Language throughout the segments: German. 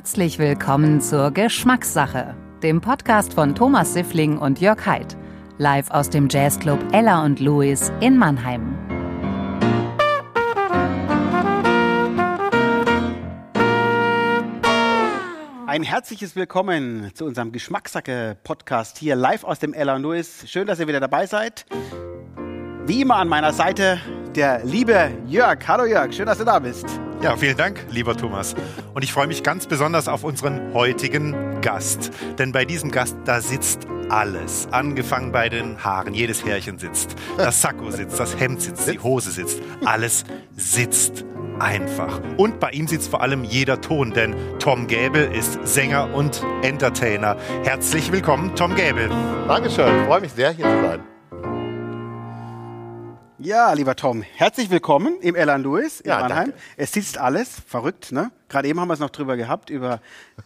Herzlich willkommen zur Geschmackssache, dem Podcast von Thomas Siffling und Jörg Haidt, live aus dem Jazzclub Ella und Louis in Mannheim. Ein herzliches Willkommen zu unserem Geschmackssacke-Podcast hier live aus dem Ella und Louis. Schön, dass ihr wieder dabei seid. Wie immer an meiner Seite der liebe Jörg. Hallo Jörg, schön, dass du da bist. Ja, vielen Dank, lieber Thomas. Und ich freue mich ganz besonders auf unseren heutigen Gast. Denn bei diesem Gast, da sitzt alles. Angefangen bei den Haaren. Jedes Härchen sitzt. Das Sakko sitzt, das Hemd sitzt, die Hose sitzt. Alles sitzt einfach. Und bei ihm sitzt vor allem jeder Ton, denn Tom Gäbel ist Sänger und Entertainer. Herzlich willkommen, Tom Gäbel. Dankeschön, freue mich sehr, hier zu sein. Ja, lieber Tom, herzlich willkommen im Elan Louis in Ja, Mannheim. danke. Es sitzt alles, verrückt, ne? Gerade eben haben wir es noch drüber gehabt, über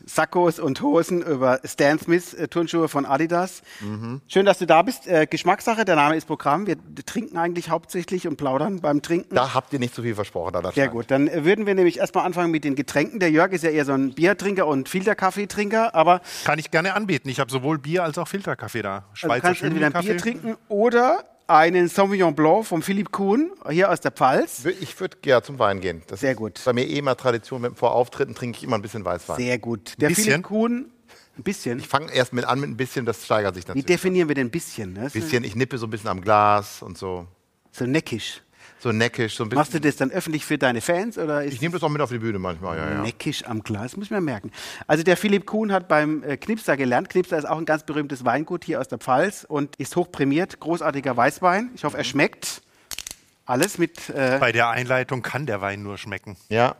Sakkos und Hosen, über Stan Smith äh, Turnschuhe von Adidas. Mhm. Schön, dass du da bist. Äh, Geschmackssache, der Name ist Programm. Wir trinken eigentlich hauptsächlich und plaudern beim Trinken. Da habt ihr nicht so viel versprochen. Da Sehr gut, dann würden wir nämlich erstmal anfangen mit den Getränken. Der Jörg ist ja eher so ein Biertrinker und Filterkaffeetrinker, aber Kann ich gerne anbieten. Ich habe sowohl Bier als auch Filterkaffee da. Also du Schweizer kannst entweder ein Bier trinken oder einen Sauvignon Blanc vom Philipp Kuhn, hier aus der Pfalz. Ich würde gerne zum Wein gehen. Das Sehr ist gut. Bei mir eh immer Tradition, mit, vor Auftritten trinke ich immer ein bisschen Weißwein. Sehr gut. Der Bisschen? Philipp Kuhn, ein bisschen. Ich fange erst mit an mit ein bisschen, das steigert sich Wie natürlich. definieren wir denn ein bisschen? Ne? Ein bisschen, ich nippe so ein bisschen am Glas und so. So neckisch. So neckisch, so ein bisschen. Machst du das dann öffentlich für deine Fans oder ist ich nehme das auch mit auf die Bühne manchmal, ja, ja. neckisch am Glas? Muss ich mir merken. Also der Philipp Kuhn hat beim äh, Knipser gelernt. Knipser ist auch ein ganz berühmtes Weingut hier aus der Pfalz und ist hoch prämiert. Großartiger Weißwein. Ich hoffe, er schmeckt. Alles mit äh, Bei der Einleitung kann der Wein nur schmecken. Ja.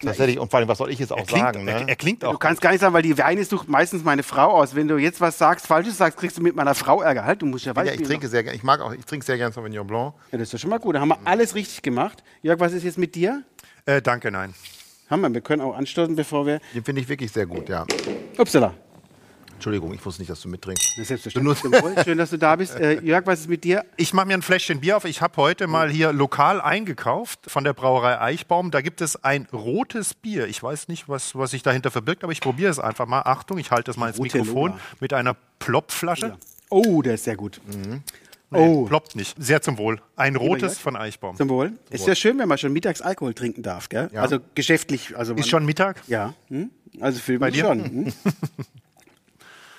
Tatsächlich, und vor allem, was soll ich jetzt auch Er klingt, sagen? Ne? er, er klingt auch Du kannst gar nicht sagen, weil die Weine sucht meistens meine Frau aus. Wenn du jetzt was sagst, Falsches sagst, kriegst du mit meiner Frau Ärger. Halt, du musst ja ja, Weißbier ich trinke sehr gerne, ich mag auch, ich trinke sehr gerne Sauvignon Blanc. Ja, das ist doch schon mal gut. Da haben wir alles richtig gemacht. Jörg, was ist jetzt mit dir? Äh, danke, nein. Haben wir. Wir können auch anstoßen, bevor wir. Den finde ich wirklich sehr gut, ja. Upsala. Entschuldigung, ich wusste nicht, dass du mittrinkst. Das ist selbstverständlich. Zum Wohl. Schön, dass du da bist. Äh, Jörg, was ist mit dir? Ich mache mir ein Fläschchen Bier auf. Ich habe heute mal hier lokal eingekauft von der Brauerei Eichbaum. Da gibt es ein rotes Bier. Ich weiß nicht, was, was sich dahinter verbirgt, aber ich probiere es einfach mal. Achtung, ich halte das mal ins Rote Mikrofon Luna. mit einer Plopflasche. Oh, der ist sehr gut. Mhm. Nee, Oh. ploppt nicht. Sehr zum Wohl. Ein rotes von Eichbaum. Zum Wohl. Ist ja schön, wenn man schon mittags Alkohol trinken darf, gell? Ja. Also geschäftlich. Also Ist schon Mittag? Ja. Hm? Also für Bei dir? schon. Hm?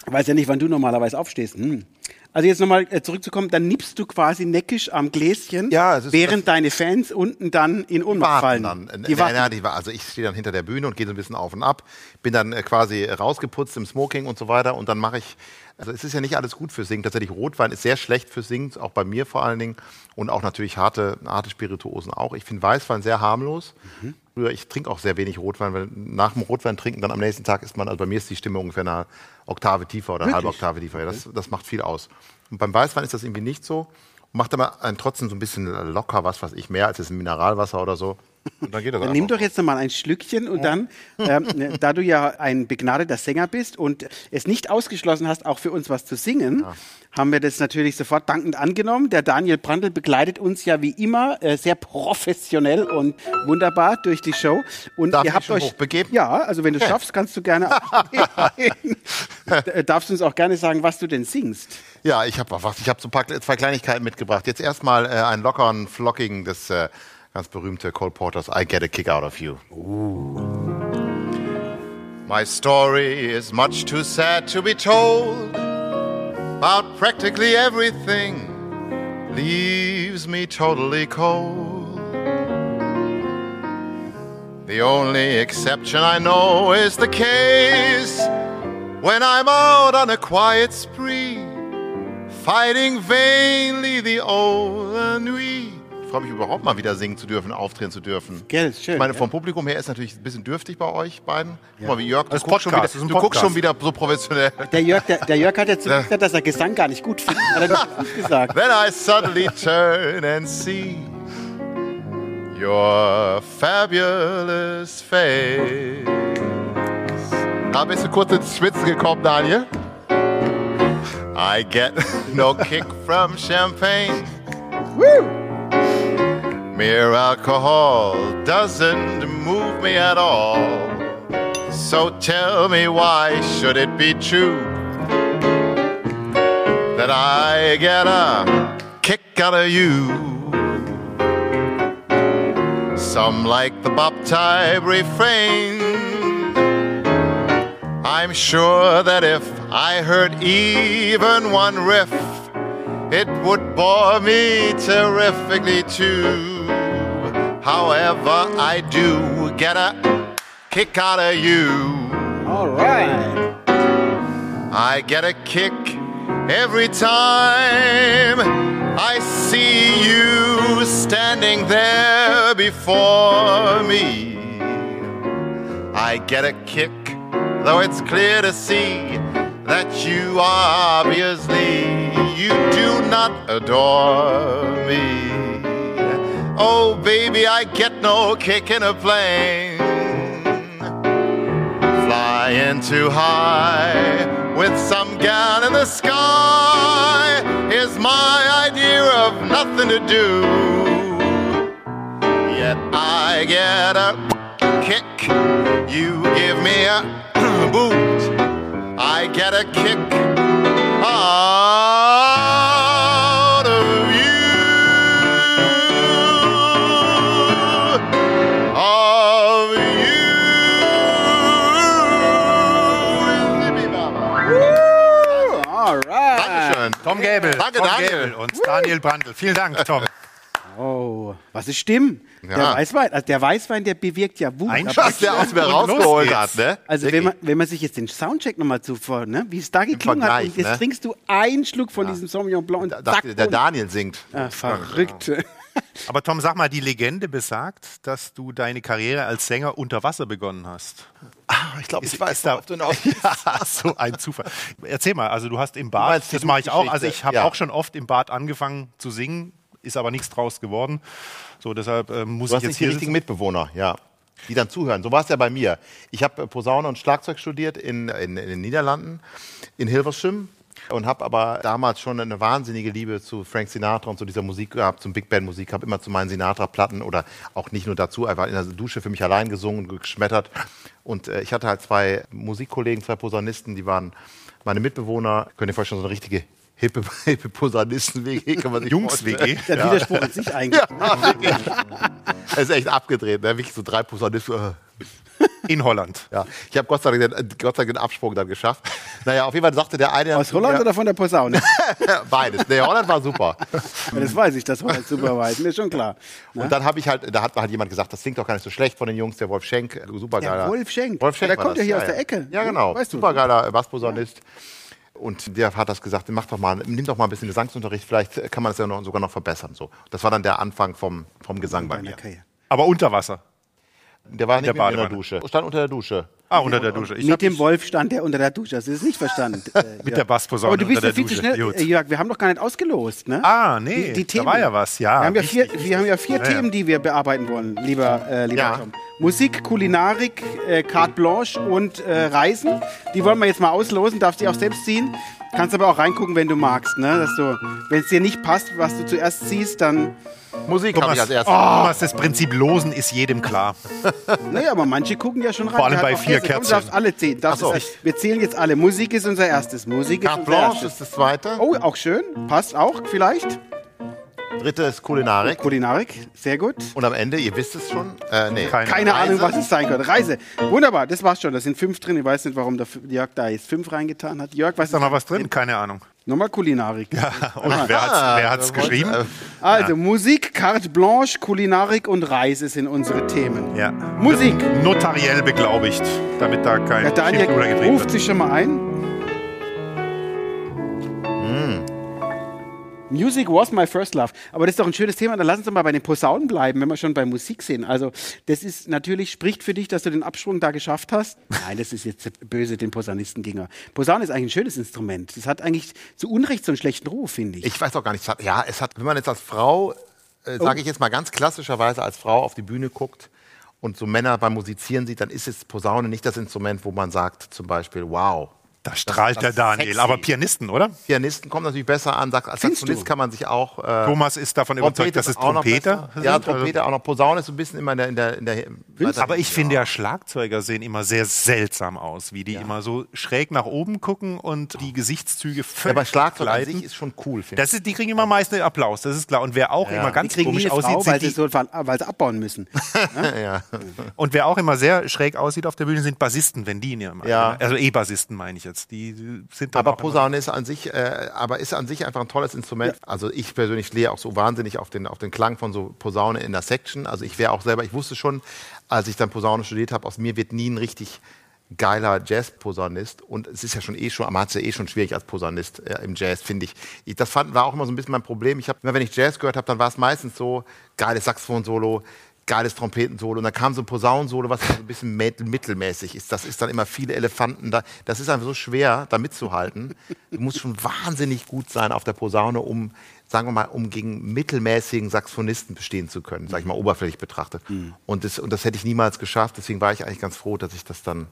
Ich weiß ja nicht, wann du normalerweise aufstehst. Hm. Also jetzt nochmal äh, zurückzukommen, dann nippst du quasi neckisch am Gläschen, Ja, während deine Fans unten dann in Ohnmacht fallen. dann. Die Äh, warten. ja, die, also ich stehe dann hinter der Bühne und gehe so ein bisschen auf und ab, bin dann äh, quasi rausgeputzt im Smoking und so weiter und dann mache ich, also es ist ja nicht alles gut für Singen. Tatsächlich Rotwein ist sehr schlecht für Singen, auch bei mir vor allen Dingen und auch natürlich harte, harte Spirituosen auch. Ich finde Weißwein sehr harmlos. Mhm. Ich trinke auch sehr wenig Rotwein, weil nach dem Rotwein trinken dann am nächsten Tag ist man, also bei mir ist die Stimme ungefähr eine Oktave tiefer oder eine halbe? Oktave tiefer. Ja, das, das macht viel aus. Und beim Weißwein ist das irgendwie nicht so. Macht aber einen trotzdem so ein bisschen locker, was weiß ich, mehr als jetzt ein Mineralwasser oder so. Und dann geht das Dann nimm doch jetzt nochmal ein Schlückchen und dann, ähm, ne, da du ja ein begnadeter Sänger bist und es nicht ausgeschlossen hast, auch für uns was zu singen, haben wir das natürlich sofort dankend angenommen. Der Daniel Brandl begleitet uns ja wie immer äh, sehr professionell und wunderbar durch die Show. Und Darf ihr habt euch hochbegeben? Ja, also wenn du schaffst, kannst du gerne. Äh, Darfst du uns auch gerne sagen, was du denn singst? Ja, ich habe was. Ich habe so ein paar zwei Kleinigkeiten mitgebracht. Jetzt erstmal äh, einen lockeren, flockigen, das äh, ganz berühmte Cole Porters I Get a Kick Out of You. My story is much too sad to be told. About practically everything leaves me totally cold. The only exception I know is the case when I'm out on a quiet spree, fighting vainly the old ennui. Ich freue mich überhaupt mal wieder singen zu dürfen, auftreten zu dürfen. Gell, ist schön, ich meine, vom Publikum her ist natürlich ein bisschen dürftig bei euch beiden. Guck mal, wie Jörg, du, Das guckst schon, wieder, du guckst schon wieder so professionell. Der Jörg, der, der Jörg hat ja zugegeben, dass er Gesang gar nicht gut findet. Hat er nicht gesagt. Then I suddenly turn and see your fabulous face. Da bist du kurz ins Schwitzen gekommen, Daniel. I get no kick from champagne. Mere alcohol doesn't move me at all. So tell me why should it be true that I get a kick out of you? Some like the Type refrain. I'm sure that if I heard even one riff, it would bore me terrifically too. However, I do get a kick out of you. All right. I get a kick every time I see you standing there before me. I get a kick, though it's clear to see that you obviously you do not adore me. Oh baby, I get no kick in a plane flying too high with some gal in the sky is my idea of nothing to do. Yet I get a kick, you give me a boot. I get a kick out Tom Gäbel, Danke, Tom Daniel. Gäbel und Daniel Brandl. Vielen Dank, Tom. Oh, was ist Stimmen? Der Ja. Weißwein, also der Weißwein, der bewirkt ja Wunder. Ein Was der aus mir rausgeholt hat, ne? Also wenn man, wenn man sich jetzt den Soundcheck nochmal zuvor, ne, wie es da geklungen hat, und jetzt ne? trinkst du einen Schluck von diesem Sauvignon Blanc und Da- zack, dachte, der bumm. Daniel singt. Ah, verrückt. Aber Tom, sag mal, die Legende besagt, dass du deine Karriere als Sänger unter Wasser begonnen hast. Ich glaube, Ist, ist da, ja, so ein Zufall. Erzähl mal, also du hast im Bad, das mache ich auch, also ich habe ja. auch schon oft im Bad angefangen zu singen, ist aber nichts draus geworden. So, deshalb ähm, muss Du ich jetzt hier richtigen sitzen. Mitbewohner, ja. Die dann zuhören. So war es ja bei mir. Ich habe Posaune und Schlagzeug studiert in, in, in den Niederlanden, in Hilversum. Und habe aber damals schon eine wahnsinnige Liebe zu Frank Sinatra und zu dieser Musik gehabt, zum Big Band Musik. Habe immer zu meinen Sinatra-Platten oder auch nicht nur dazu, einfach in der Dusche für mich allein gesungen und geschmettert. Und äh, ich hatte halt zwei Musikkollegen, zwei Posaunisten, die waren meine Mitbewohner. Könnt ihr euch vorstellen, so eine richtige hippe, hippe Posaunisten-WG. kann man sich Jungs-WG. Der Widerspruch in sich eigentlich. Ja. Er ist echt abgedreht, ne? Wirklich so drei Posaunisten. Äh. in Holland. Ja, ich habe Gott, sei Dank den- Gott sei Dank den Absprung dann geschafft. Naja, auf jeden Fall sagte der eine. Aus Holland ja, oder von der Posaune? Beides. Nee, Holland war super. Ja, das weiß ich, dass Holland super war. Ist mir schon klar. Und dann habe ich halt, da hat halt jemand gesagt, das klingt doch gar nicht so schlecht von den Jungs, der Wolf Schenk, super Der geiler. Wolf Schenk. Wolf Schenk Der war kommt ja das, hier aus der Ecke. Ja, genau. Weißt du. super geiler Bassposaunist. Und der hat das gesagt, mach doch mal, nimm doch mal ein bisschen Gesangsunterricht, vielleicht kann man es ja noch, sogar noch verbessern. So. Das war dann der Anfang vom, vom Gesang bei mir. Aber unter Wasser. Der war nicht der mit mir in der Badewanne. Dusche. Stand unter der Dusche. Ah, unter der Dusche. Ich Mit dem Wolf stand der unter der Dusche. Das nicht verstanden? Äh, Mit der Bassposaune Aber du bist unter ja der viel zu schnell. Jörg, wir haben noch gar nicht ausgelost, ne? Ah, nee, die, die da Themen. war ja was, ja. Wir haben ja vier, wir haben ja vier. Themen, die wir bearbeiten wollen, lieber, äh, lieber Ja. Tom. Musik, Kulinarik, äh, Carte Blanche und äh, Reisen. Die wollen wir jetzt mal auslosen, darfst die auch selbst ziehen. Kannst aber auch reingucken, wenn du magst. Ne? Dass du, wenn es dir nicht passt, was du zuerst ziehst, dann. Musik habe ich als erstes. Thomas, das Prinzip Losen ist jedem klar. Naja, aber manche gucken ja schon rein. Vor allem bei vier. Komm, Kerzen. Du darfst alle zählen. Darfst so. es- wir zählen jetzt alle. Musik ist unser erstes. Musik ist Carte unser Blanche erstes. ist das zweite. Oh, auch schön. Passt auch vielleicht. Dritte ist Kulinarik. Kulinarik, sehr gut. Und am Ende, ihr wisst es schon, äh, nee. Keine Keine. Ahnung, was es sein könnte. Reise. Wunderbar, das war's schon. Da sind fünf drin. Ich weiß nicht, warum der Jörg da jetzt fünf reingetan hat. Jörg, was Ist da noch was drin? Keine Ahnung. Nochmal Kulinarik. Und wer hat's, wer hat's geschrieben? äh, Also Musik, Carte Blanche, Kulinarik und Reise sind unsere Themen. Ja. Musik. Notariell beglaubigt, damit da kein Der Daniel Schiffbruder getrieben ruft wird. sich schon mal ein. Hm. Music was my first love. Aber das ist doch ein schönes Thema. Dann lass uns mal bei den Posaunen bleiben, wenn wir schon bei Musik sind. Also, das ist natürlich, spricht für dich, dass du den Absprung da geschafft hast. Nein, das ist jetzt böse den Posaunisten gegenüber. Posaune ist eigentlich ein schönes Instrument. Das hat eigentlich zu Unrecht so einen schlechten Ruf, finde ich. Ich weiß auch gar nicht. es hat- Ja, es hat, wenn man jetzt als Frau, äh, sage ich jetzt mal ganz klassischerweise, als Frau auf die Bühne guckt und so Männer beim Musizieren sieht, dann ist es Posaune nicht das Instrument, wo man sagt zum Beispiel, wow. Da strahlt das der ist Daniel. sexy. Aber Pianisten, oder? Pianisten kommen natürlich besser an. Sagt, als du? kann man sich auch. Äh, Thomas ist davon überzeugt, dass es Trompeter sind. Ja, Also- Trompeter auch noch. Posaune ist so ein bisschen immer in der, in der, in der Aber ich finde ja, Schlagzeuger sehen immer sehr seltsam aus, wie die immer so schräg nach oben gucken und die Gesichtszüge Ja, völlig aber Schlagzeug an sich ist schon cool, finde Das ist, die kriegen immer meist einen Applaus, das ist klar. Und wer auch immer Die ganz komisch Frau, aussieht, weil sind sie, so, weil sie abbauen müssen. ich. Ja. und wer auch immer sehr schräg aussieht auf der Bühne, sind Bassisten, wenn die in ihrem Ja. Also E-Bassisten meine ich jetzt. Die sind Aber Posaune ist an sich, äh, aber ist an sich einfach ein tolles Instrument. Also ich persönlich stehe auch so wahnsinnig auf den, auf den Klang von so Posaune in der Section. Also ich wäre auch selber, ich wusste schon, als ich dann Posaune studiert habe, aus mir wird nie ein richtig geiler Jazz-Posaunist. Und es ist ja schon eh schon, man hat es ja eh schon schwierig als Posaunist äh, im Jazz, finde ich. ich. Das fand, war auch immer so ein bisschen mein Problem. Ich habe, immer wenn ich Jazz gehört habe, dann war es meistens so geiles Saxophon-Solo, geiles Trompetensolo und dann kam so ein Posaunensolo, was so ein bisschen mit- mittelmäßig ist. Das ist dann immer viele Elefanten da. Das ist einfach so schwer, da mitzuhalten. Du musst schon wahnsinnig gut sein auf der Posaune, um, sagen wir mal, um gegen mittelmäßigen Saxophonisten bestehen zu können, sag ich mal, oberflächlich betrachtet. Und, das, und das hätte ich niemals geschafft. Deswegen war ich eigentlich ganz froh, dass ich das dann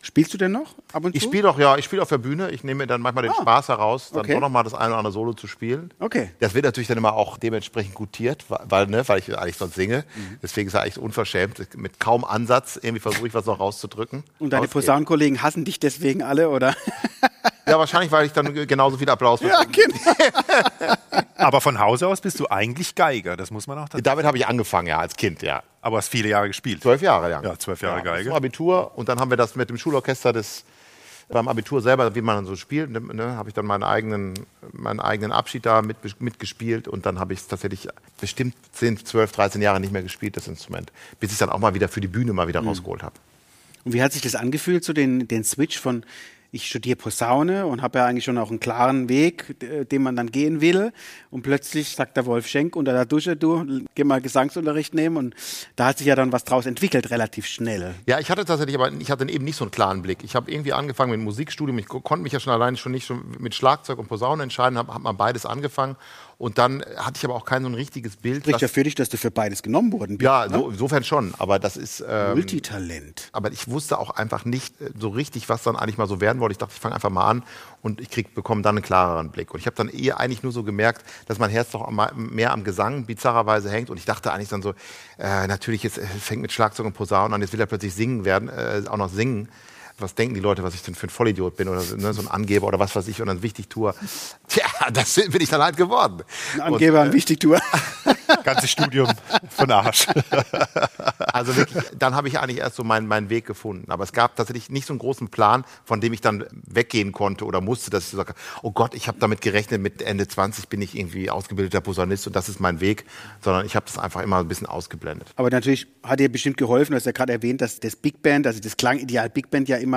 Spielst du denn noch ab und zu? ich spiele doch, ja, ich spiele auf der Bühne. Ich nehme mir dann manchmal den Ah. Spaß heraus, dann Okay. doch noch mal das eine oder andere Solo zu spielen. Okay. Das wird natürlich dann immer auch dementsprechend gutiert, weil, ne, weil ich eigentlich sonst singe. Mhm. Deswegen ist es eigentlich unverschämt. Mit kaum Ansatz irgendwie versuche ich was noch rauszudrücken. Und deine. Posaunenkollegen hassen dich deswegen alle, oder? Ja, wahrscheinlich, weil ich dann genauso viel Applaus bekomme. Aber von Hause aus bist du eigentlich Geiger, das muss man auch dazu Damit habe ich angefangen, ja, als Kind, ja. Aber hast viele Jahre gespielt. Zwölf Jahre lang. Ja, zwölf Jahre Geige. Zum Abitur und dann haben wir das mit dem Schulorchester des beim Abitur selber, wie man dann so spielt, ne, ne, habe ich dann meinen eigenen, meinen eigenen Abschied da mit, mitgespielt und dann habe ich es tatsächlich bestimmt 10, 12, 13 Jahre nicht mehr gespielt, das Instrument. Bis ich es dann auch mal wieder für die Bühne mal Mhm. wieder rausgeholt habe. Und wie hat sich das angefühlt, so den, den Switch von ich studiere Posaune und habe ja eigentlich schon auch einen klaren Weg, den man dann gehen will. Und plötzlich sagt der Wolf Schenk unter der Dusche, du, geh mal Gesangsunterricht nehmen. Und da hat sich ja dann was draus entwickelt, relativ schnell. Ja, ich hatte tatsächlich, aber ich hatte eben nicht so einen klaren Blick. Ich habe irgendwie angefangen mit Musikstudium. Ich ko- konnte mich ja schon alleine schon nicht schon mit Schlagzeug und Posaune entscheiden, habe hab mal beides angefangen. Und dann hatte ich aber auch kein so ein richtiges Bild. Spricht ja für dich, dass du für beides genommen worden bist. ja, ne? so, insofern schon. Aber das ist. Ähm, Multitalent. aber ich wusste auch einfach nicht äh, so richtig, was dann eigentlich mal so werden wollte. Ich dachte, ich fange einfach mal an und ich krieg, bekomme dann einen klareren Blick. Und ich habe dann eher eigentlich nur so gemerkt, dass mein Herz doch mehr am Gesang bizarrerweise hängt. Und ich dachte eigentlich dann so, äh, natürlich, jetzt fängt mit Schlagzeug und Posaunen an, jetzt will er plötzlich singen werden, äh, auch noch singen. Was denken die Leute, was ich denn für ein Vollidiot bin oder so, ne, so ein Angeber oder was weiß ich und dann wichtig tue. Tja, das bin ich dann halt geworden. Ein Angeber, ein Wichtigtour. Ganzes Studium von Arsch. Also wirklich, dann habe ich eigentlich erst so meinen, meinen Weg gefunden. Aber es gab tatsächlich nicht so einen großen Plan, von dem ich dann weggehen konnte oder musste, dass ich so sage, oh Gott, ich habe damit gerechnet, mit Ende 20 bin ich irgendwie ausgebildeter Posaunist und das ist mein Weg, sondern ich habe das einfach immer ein bisschen ausgeblendet. Aber natürlich hat dir bestimmt geholfen, du hast ja gerade erwähnt, dass das Big Band, also das Klangideal Big Band ja immer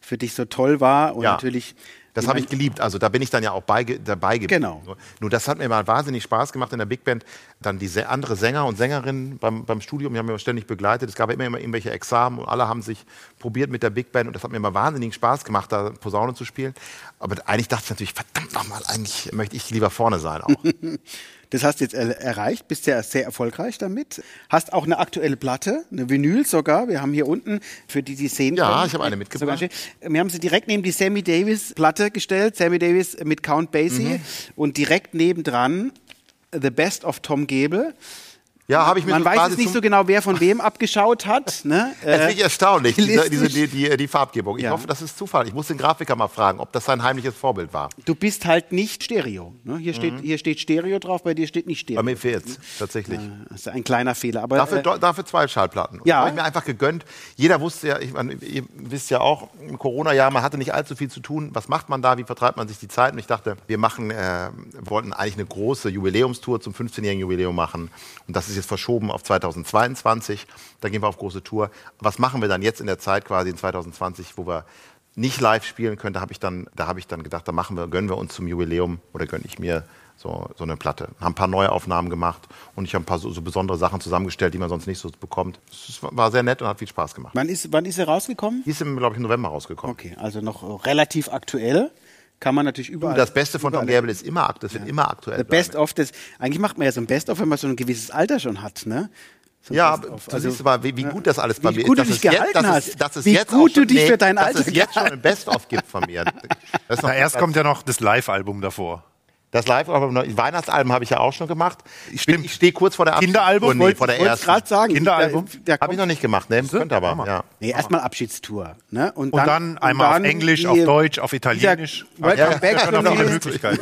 für dich so toll war. Und Ja. natürlich. Das habe ich geliebt. Also da bin ich dann ja auch bei, dabei geblieben. Genau. Nur, nur das hat mir mal wahnsinnig Spaß gemacht in der Big Band. Dann die se- andere Sänger und Sängerinnen beim, beim Studium, die haben mich ständig begleitet. Es gab immer, immer irgendwelche Examen und alle haben sich probiert mit der Big Band und das hat mir immer wahnsinnig Spaß gemacht, da Posaune zu spielen. Aber eigentlich dachte ich natürlich, verdammt nochmal, eigentlich möchte ich lieber vorne sein auch. Das hast du jetzt er erreicht, bist ja sehr erfolgreich damit. Hast auch eine aktuelle Platte, eine Vinyl sogar. Wir haben hier unten, für die die sehen Ja, können, ich habe eine mitgebracht. Wir haben sie direkt neben die Sammy Davis Platte gestellt, Sammy Davis mit Count Basie Mhm. und direkt nebendran The Best of Tom Gebel. Ja, habe ich mir Man weiß jetzt nicht so genau, wer von wem abgeschaut hat. Ne? Das ist wirklich erstaunlich, diese, diese, die, die, die Farbgebung. Ich Ja. hoffe, das ist Zufall. Ich muss den Grafiker mal fragen, ob das sein heimliches Vorbild war. Du bist halt nicht Stereo. Ne? Hier, steht, hier steht Stereo drauf, bei dir steht nicht Stereo. Mhm. Bei mir fehlt's, tatsächlich. Das ist ein kleiner Fehler. Aber Dafür, äh, dafür zwei Schallplatten. Ja. Habe ich mir einfach gegönnt. Jeder wusste ja, ich meine, ihr wisst ja auch, im Corona-Jahr, man hatte nicht allzu viel zu tun. Was macht man da? Wie vertreibt man sich die Zeit? Und ich dachte, wir machen, äh, wollten eigentlich eine große Jubiläumstour zum 15-jährigen Jubiläum machen. Und das ist jetzt verschoben auf 2022. Da gehen wir auf große Tour. Was machen wir dann jetzt in der Zeit quasi in 2020, wo wir nicht live spielen können? Da habe ich dann, da habe ich dann gedacht, da machen wir, gönnen wir uns zum Jubiläum oder gönne ich mir so, so eine Platte. Haben ein paar neue Aufnahmen gemacht und ich habe ein paar so, so besondere Sachen zusammengestellt, die man sonst nicht so bekommt. Es war sehr nett und hat viel Spaß gemacht. wann, ist, wann ist er rausgekommen? Die ist glaube ich, im November rausgekommen. Okay, also noch relativ aktuell. Kann man natürlich überall. Das Beste von Tom Gable ist immer, akt- das wird immer aktuell. The. Best of das. Eigentlich macht man ja so ein Best of, wenn man so ein gewisses Alter schon hat, ne? So ein Ja, of. du Also, siehst mal, wie, wie gut das alles bei wie mir gut ist. du dass dich es jetzt- gehalten dass hast. dass es Wie jetzt gut schon, du dich für dein dass Alter es jetzt schon ein Best-of gibt von mir. Das ist noch Na, erst kommt ja noch das Live-Album davor. Das Live-Album, Weihnachtsalben habe ich ja auch schon gemacht. Ich, bin- ich stehe kurz vor der Kinderalbum? Abschiedstour, nee, vor der ersten. gerade sagen. Kinderalbum? Habe ich noch nicht gemacht, ne? Könnte aber, ja. Nee, erstmal Abschiedstour. Ne? Und, Und dann einmal auf Englisch, auf Deutsch, auf Italienisch. Welcome Ja, back to noch eine me. Möglichkeit.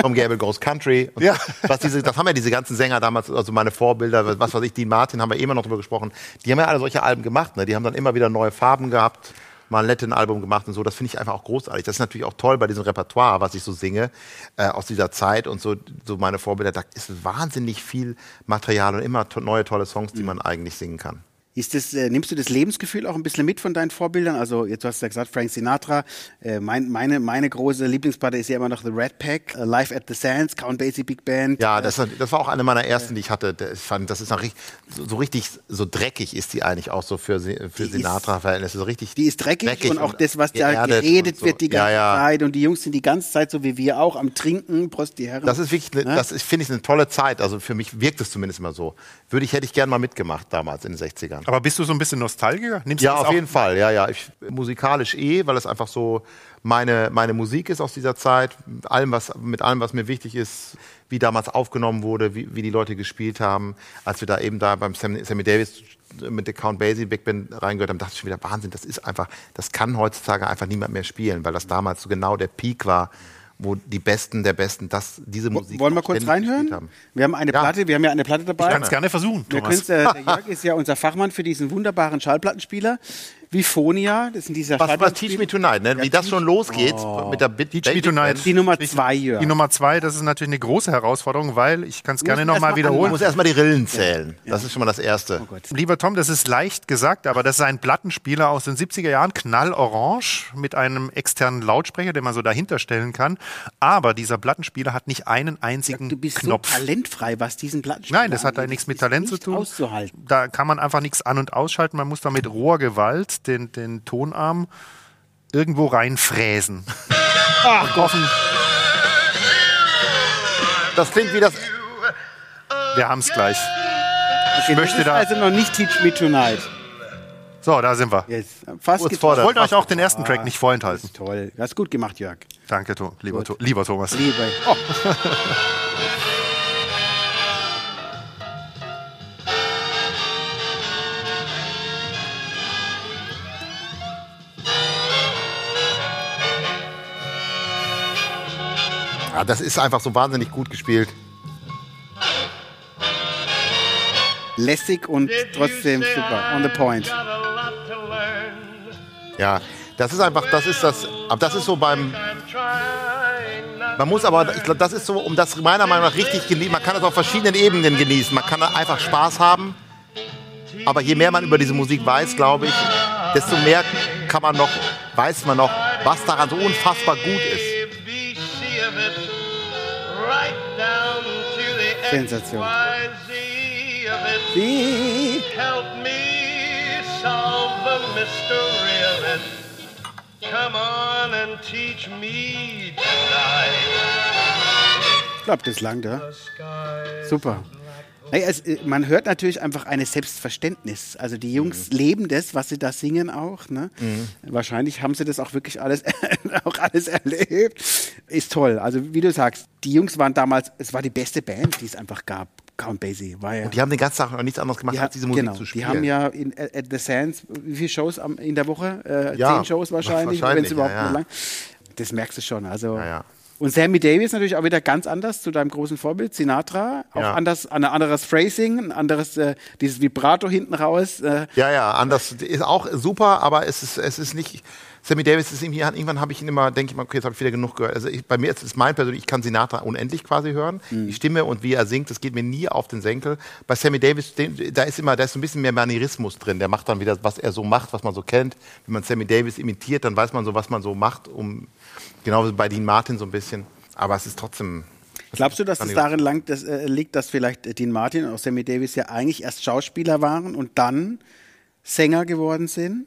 Vom Gable Goes Country. Und Ja. Was diese, das haben ja diese ganzen Sänger damals, also meine Vorbilder, was weiß ich, Dean Martin, haben wir immer noch drüber gesprochen. Die haben ja alle solche Alben gemacht, ne? Die haben dann immer wieder neue Farben gehabt, mal ein Latin-Album gemacht und so. Das finde ich einfach auch großartig. Das ist natürlich auch toll bei diesem Repertoire, was ich so singe, äh, aus dieser Zeit und so, so meine Vorbilder. Da ist wahnsinnig viel Material und immer to neue, tolle Songs, die man eigentlich singen kann. Ist das, äh, nimmst du das Lebensgefühl auch ein bisschen mit von deinen Vorbildern? Also jetzt hast du ja gesagt, Frank Sinatra. Äh, mein, meine, meine große Lieblingsplatte ist ja immer noch The Red Pack, äh, Live at the Sands, Count Basie Big Band. Ja, das, das war auch eine meiner ersten, die ich hatte. Ich fand, das ist noch richtig, so, so richtig, so dreckig ist die eigentlich auch so für, für Sinatra-Verhältnisse. So richtig Die ist dreckig, und auch das, was da geredet so. wird die ganze ja, ja. Zeit. Und die Jungs sind die ganze Zeit so wie wir auch am Trinken. Prost, die Herren. Das ist wirklich, ne, Ne? das finde ich, eine tolle Zeit. Also für mich wirkt es zumindest immer so. Würde ich, hätte ich gern mal mitgemacht damals in den 60ern. Aber bist du so ein bisschen Nostalgiker? Nimmst Ja, auf jeden Fall. Ja, ja. Ich, musikalisch eh, weil es einfach so meine, meine Musik ist aus dieser Zeit. Mit allem, was, mit allem, was mir wichtig ist, wie damals aufgenommen wurde, wie, wie die Leute gespielt haben. Als wir da eben da beim Sam, Sammy Davis mit der Count Basie Big Band reingehört haben, dachte ich schon wieder, Wahnsinn, das ist einfach, das kann heutzutage einfach niemand mehr spielen, weil das damals so genau der Peak war, wo die Besten der Besten das, diese Musik Wollen wir kurz reinhören? haben. Wir haben eine Ja. Platte, wir haben ja eine Platte dabei. Ich kann es gerne versuchen, Wir Thomas. können's, äh, der Jörg ist ja unser Fachmann für diesen wunderbaren Schallplattenspieler. Vifonia, das sind dieser Was war Teach Me Tonight, ne? wie das schon losgeht mit der Bit Teach Me Tonight. Die Nummer zwei, Jörg. Die Nummer zwei, das ist natürlich eine große Herausforderung, weil ich kann es gerne nochmal mal Du wiederholen. musst erstmal die Rillen zählen. Das ist schon mal das Erste. Oh Gott. Lieber Tom, das ist leicht gesagt, aber das ist ein Plattenspieler aus den 70er Jahren, knallorange, mit einem externen Lautsprecher, den man so dahinter stellen kann. Aber dieser Plattenspieler hat nicht einen einzigen Du bist Knopf. so talentfrei, was diesen Plattenspieler Nein, das hat da nichts mit Talent zu tun. auszuhalten. Da kann man einfach nichts an- und ausschalten. Man muss da mit roher Gewalt den, den Tonarm irgendwo reinfräsen. Ach Gott. Das klingt wie das. Wir haben es gleich. Okay, das möchte ist da- also noch nicht Teach Me Tonight. So, da sind wir. Yes. Fast Kurz getroffen. vor Ich wollte euch auch den ersten Track nicht vorenthalten. ist toll. Das ist gut gemacht, Jörg. Danke, to lieber, to lieber Thomas. Liebe. Oh. Ja, das ist einfach so wahnsinnig gut gespielt. Lässig und trotzdem super. On the point. Ja, das ist einfach, das ist das. Aber das ist so beim. Man muss aber, ich glaube, das ist so, um das meiner Meinung nach richtig genießen. Man kann das auf verschiedenen Ebenen genießen. Man kann einfach Spaß haben. Aber je mehr man über diese Musik weiß, glaube ich, desto mehr kann man noch, weiß man noch, was daran so unfassbar gut ist. Sensation. Wie? Help me solve the mystery of it. Come on and teach me tonight. Ich glaube, das langt, ja. Super. Hey, es, äh, man hört natürlich einfach eine Selbstverständnis. Also die Jungs leben das, was sie da singen auch. Ne? Wahrscheinlich haben sie das auch wirklich alles, auch alles erlebt. Ist toll. Also wie du sagst, die Jungs waren damals, es war die beste Band, die es einfach gab. Count Basie war ja. Die haben den ganzen Tag noch nichts anderes gemacht, Die als diese Musik genau, zu die spielen. haben ja in, at the Sands, wie viele Shows am, in der Woche? Äh, Ja, zehn Shows wahrscheinlich, wenn wahrscheinlich, es überhaupt ja, ja. lang. Das merkst du schon. Also. Ja, ja. Und Sammy Davis natürlich auch wieder ganz anders zu deinem großen Vorbild, Sinatra. Auch Ja. anders, ein anderes Phrasing, ein anderes, äh, dieses Vibrato hinten raus. Äh, Ja, ja, anders ist auch super, aber es ist, es ist nicht. Sammy Davis ist irgendwie, irgendwann habe ich ihn immer, denke ich mal, okay, jetzt habe ich wieder genug gehört. Also ich, bei mir ist es mein persönlich, ich kann Sinatra unendlich quasi hören. Mhm. Die Stimme und wie er singt, das geht mir nie auf den Senkel. Bei Sammy Davis, da ist immer, da ist so ein bisschen mehr Manierismus drin. Der macht dann wieder, was er so macht, was man so kennt. Wenn man Sammy Davis imitiert, dann weiß man so, was man so macht, um, genau wie bei Dean Martin so ein bisschen. Aber es ist trotzdem. glaubst du, dass es darin lang, dass, äh, liegt, dass vielleicht Dean Martin und auch Sammy Davis ja eigentlich erst Schauspieler waren und dann Sänger geworden sind?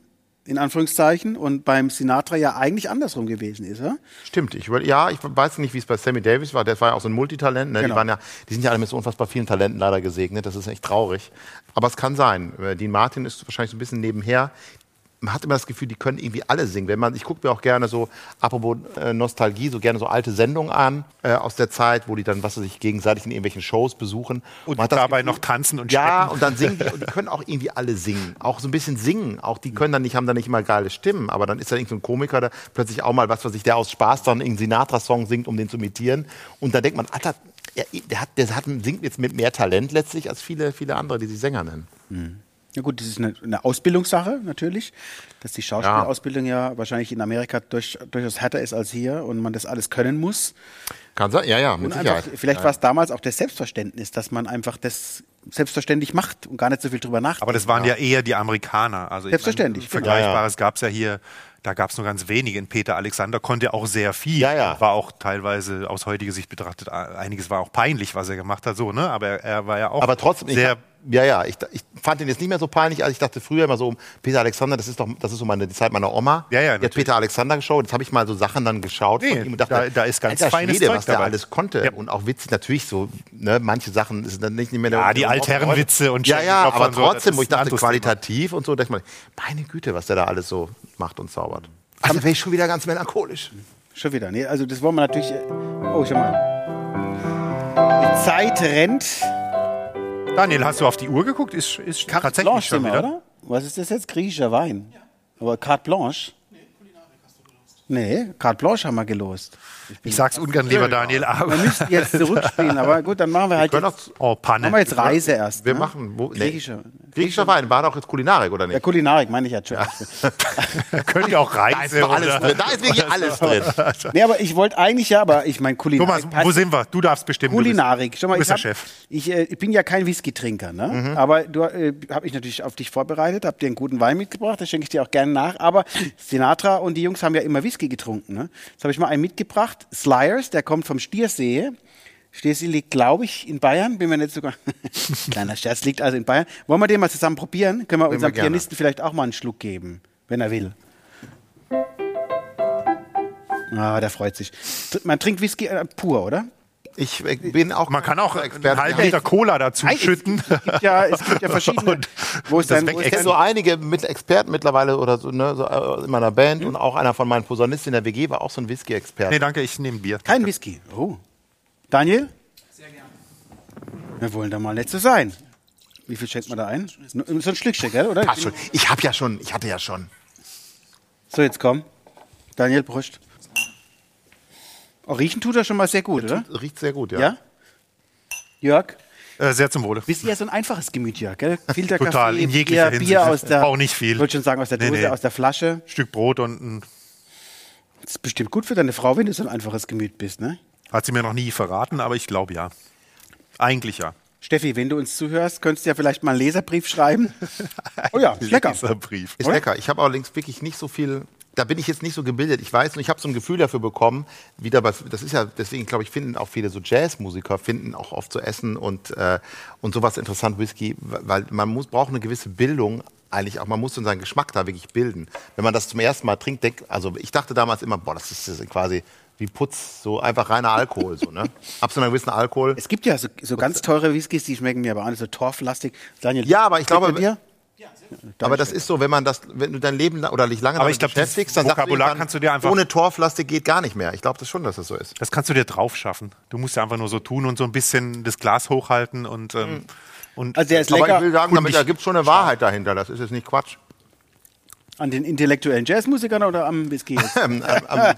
In Anführungszeichen. Und beim Sinatra ja eigentlich andersrum gewesen ist, oder? Stimmt, ich ja, ich weiß nicht, wie es bei Sammy Davis war. Der war ja auch so ein Multitalent. Ne? Genau. Die, waren ja, die sind ja alle mit so unfassbar vielen Talenten leider gesegnet. Das ist echt traurig. Aber es kann sein. Äh, Dean Martin ist wahrscheinlich so ein bisschen nebenher. Man hat immer das Gefühl, die können irgendwie alle singen. Wenn man, ich gucke mir auch gerne so, apropos äh, Nostalgie, so gerne so alte Sendungen an äh, aus der Zeit, wo die dann, was weiß ich, gegenseitig in irgendwelchen Shows besuchen. Und Man dabei Gefühl- noch tanzen und Ja, steppen. und dann singen die, und die können auch irgendwie alle singen. Auch so ein bisschen singen. Auch die können dann nicht, haben dann nicht immer geile Stimmen, aber dann ist da irgendein so ein Komiker, der plötzlich auch mal, was weiß ich, der aus Spaß dann irgendeinen Sinatra-Song singt, um den zu imitieren. Und dann denkt man, Alter, er, der, hat, der hat, singt jetzt mit mehr Talent letztlich als viele, viele andere, die sich Sänger nennen. Ja gut, das ist eine, eine Ausbildungssache natürlich, dass die Schauspielausbildung ja. wahrscheinlich in Amerika durch, durchaus härter ist als hier und man das alles können muss. Kann sein? Ja, ja, mit Und einfach, Sicherheit. vielleicht war es damals auch das Selbstverständnis, dass man einfach das selbstverständlich macht und gar nicht so viel drüber nachdenkt. Aber das waren ja eher die Amerikaner. Also ich Selbstverständlich, Meine, genau. Vergleichbares gab es ja hier. Da gab es nur ganz wenige. Peter Alexander konnte auch sehr viel. Ja, ja. War auch teilweise aus heutiger Sicht betrachtet, einiges war auch peinlich, was er gemacht hat, so, ne? Aber er, er war ja auch Aber trotzdem, ich, sehr. ja, ja, ich, ich fand ihn jetzt nicht mehr so peinlich, als ich dachte früher immer so, Peter Alexander, das ist doch, das ist so meine, die Zeit meiner Oma. Ja, ja, natürlich. Peter Alexander geschaut. Jetzt habe ich mal so Sachen dann geschaut Nee, von ihm und dachte, da- da ist ganz alter feines Schwede, Zeug was der dabei. alles konnte. Ja. Und auch witzig, natürlich so, ne, manche Sachen ist dann nicht mehr der Ja, die Altherrenwitze und Ja, ja, aber und so, trotzdem, wo ich dachte, qualitativ und so, dachte ich mal, meine Güte, was der da alles so macht und zaubert. Also wäre ich schon wieder ganz melancholisch. Schon wieder, nee, also das wollen wir natürlich. Oh, schau mal. Die Zeit rennt. Daniel, hast du auf die Uhr geguckt? Ist, ist Carte tatsächlich Blanche schon wieder. oder? Was ist das jetzt? Griechischer Wein. Aber Carte Blanche? Nee, Carte Blanche haben wir gelost. Ich sag's ungern, lieber Daniel, aber. Wir müssen jetzt zurückspielen, aber gut, dann machen wir halt können jetzt, Oh, Panne. machen wir jetzt Reise erst. Wir ne? machen, wo, nee. Griechischer. Griechischer Wein, war doch jetzt Kulinarik, oder Ja, nicht? Kulinarik meine ich ja schon. Könnt ihr auch Da ist Reise alles drin. Da ist wirklich alles drin. Nee, aber ich wollte eigentlich ja, aber ich meine Thomas, Kulinarik. wo sind wir? Du darfst bestimmen. Kulinarik. Schau mal, du bist ich, der hab, Chef. Ich, äh, ich bin ja kein Whisky-Trinker, ne? aber du äh, habe ich natürlich auf dich vorbereitet, habe dir einen guten Wein mitgebracht, das schenke ich dir auch gerne nach. Aber Sinatra und die Jungs haben ja immer Whisky getrunken. Ne? Jetzt habe ich mal einen mitgebracht, Slyers, der kommt vom Stiersee. Stiersee liegt, glaube ich, in Bayern, bin mir nicht sogar. Kleiner Scherz, liegt also in Bayern. Wollen wir den mal zusammen probieren? Können wir unserem. Pianisten vielleicht auch mal einen Schluck geben, wenn er will. Ah, der freut sich. Man trinkt Whisky äh, pur, oder? Ich äh, bin auch. Man kann auch einen halben Liter Cola dazu Nein, es- schütten. Es gibt ja, es gibt ja verschiedene. Und wo ist das dein, wo Ich kenne dein, so einige mit Experten mittlerweile oder so, ne, so äh, in meiner Band und auch einer von meinen Posaunisten in der WG war auch so ein Whisky-Experte. Nee, danke, ich nehme Bier. kein Whisky. Oh. Daniel? Sehr gerne. Wir wollen da mal nett so sein. Wie viel schenkt man da ein? Nur- So ein Schlückchen, gell, oder? Passt schon. Ich habe ja schon, ich hatte ja schon. So, jetzt komm. Daniel, Brust. Oh, riechen tut er schon mal sehr gut, oder? Riecht sehr gut, ja. Ja? Jörg? Äh, sehr zum Wohle. Bist ja so ein einfaches Gemüt, Jörg, gell? Filterkaffee, Total, in jeglicher Bier, Bier Hinsicht. aus der... Auch nicht viel. Ich wollte schon sagen, aus der Nee, Dose, nee. aus der Flasche. Stück Brot und ein, Das ist bestimmt gut für deine Frau, wenn du so ein einfaches Gemüt bist, ne? hat sie mir noch nie verraten, aber ich glaube ja. Eigentlich ja. Steffi, wenn du uns zuhörst, könntest du ja vielleicht mal einen Leserbrief schreiben. Oh ja, ist lecker. Dieser Brief. Ist lecker. Ich habe allerdings wirklich nicht so viel. Da bin ich jetzt nicht so gebildet. Ich weiß, und ich habe so ein Gefühl dafür bekommen, wieder bei, das ist ja, deswegen glaube ich, finden auch viele so Jazzmusiker, finden auch oft so Essen und, äh, und sowas interessant, Whisky, weil man muss, braucht eine gewisse Bildung eigentlich auch, man muss so seinen Geschmack da wirklich bilden. Wenn man das zum ersten Mal trinkt, denkt, also ich dachte damals immer, boah, das ist quasi wie Putz, so einfach reiner Alkohol, so, ne? Ab so einem gewissen Alkohol. Es gibt ja so, so ganz teure Whiskys, die schmecken mir aber auch nicht so torflastig. Daniel, Ja, aber ich glaube, dir? Aber das ist so, wenn man das, wenn du dein Leben lang- oder dich lange Aber damit ich glaub, beschäftigst, das dann sagst du Vokabular kannst du dir einfach- ohne Torflaste geht gar nicht mehr. Ich glaube das schon, dass das so ist. Das kannst du dir drauf schaffen. Du musst ja einfach nur so tun und so ein bisschen das Glas hochhalten und. Ähm, und Also der ist Aber lecker ich will sagen, damit, da gibt schon eine Wahrheit dahinter. Das ist jetzt nicht Quatsch. an den intellektuellen Jazzmusikern oder am Whisky jetzt? Ähm, ähm, ähm,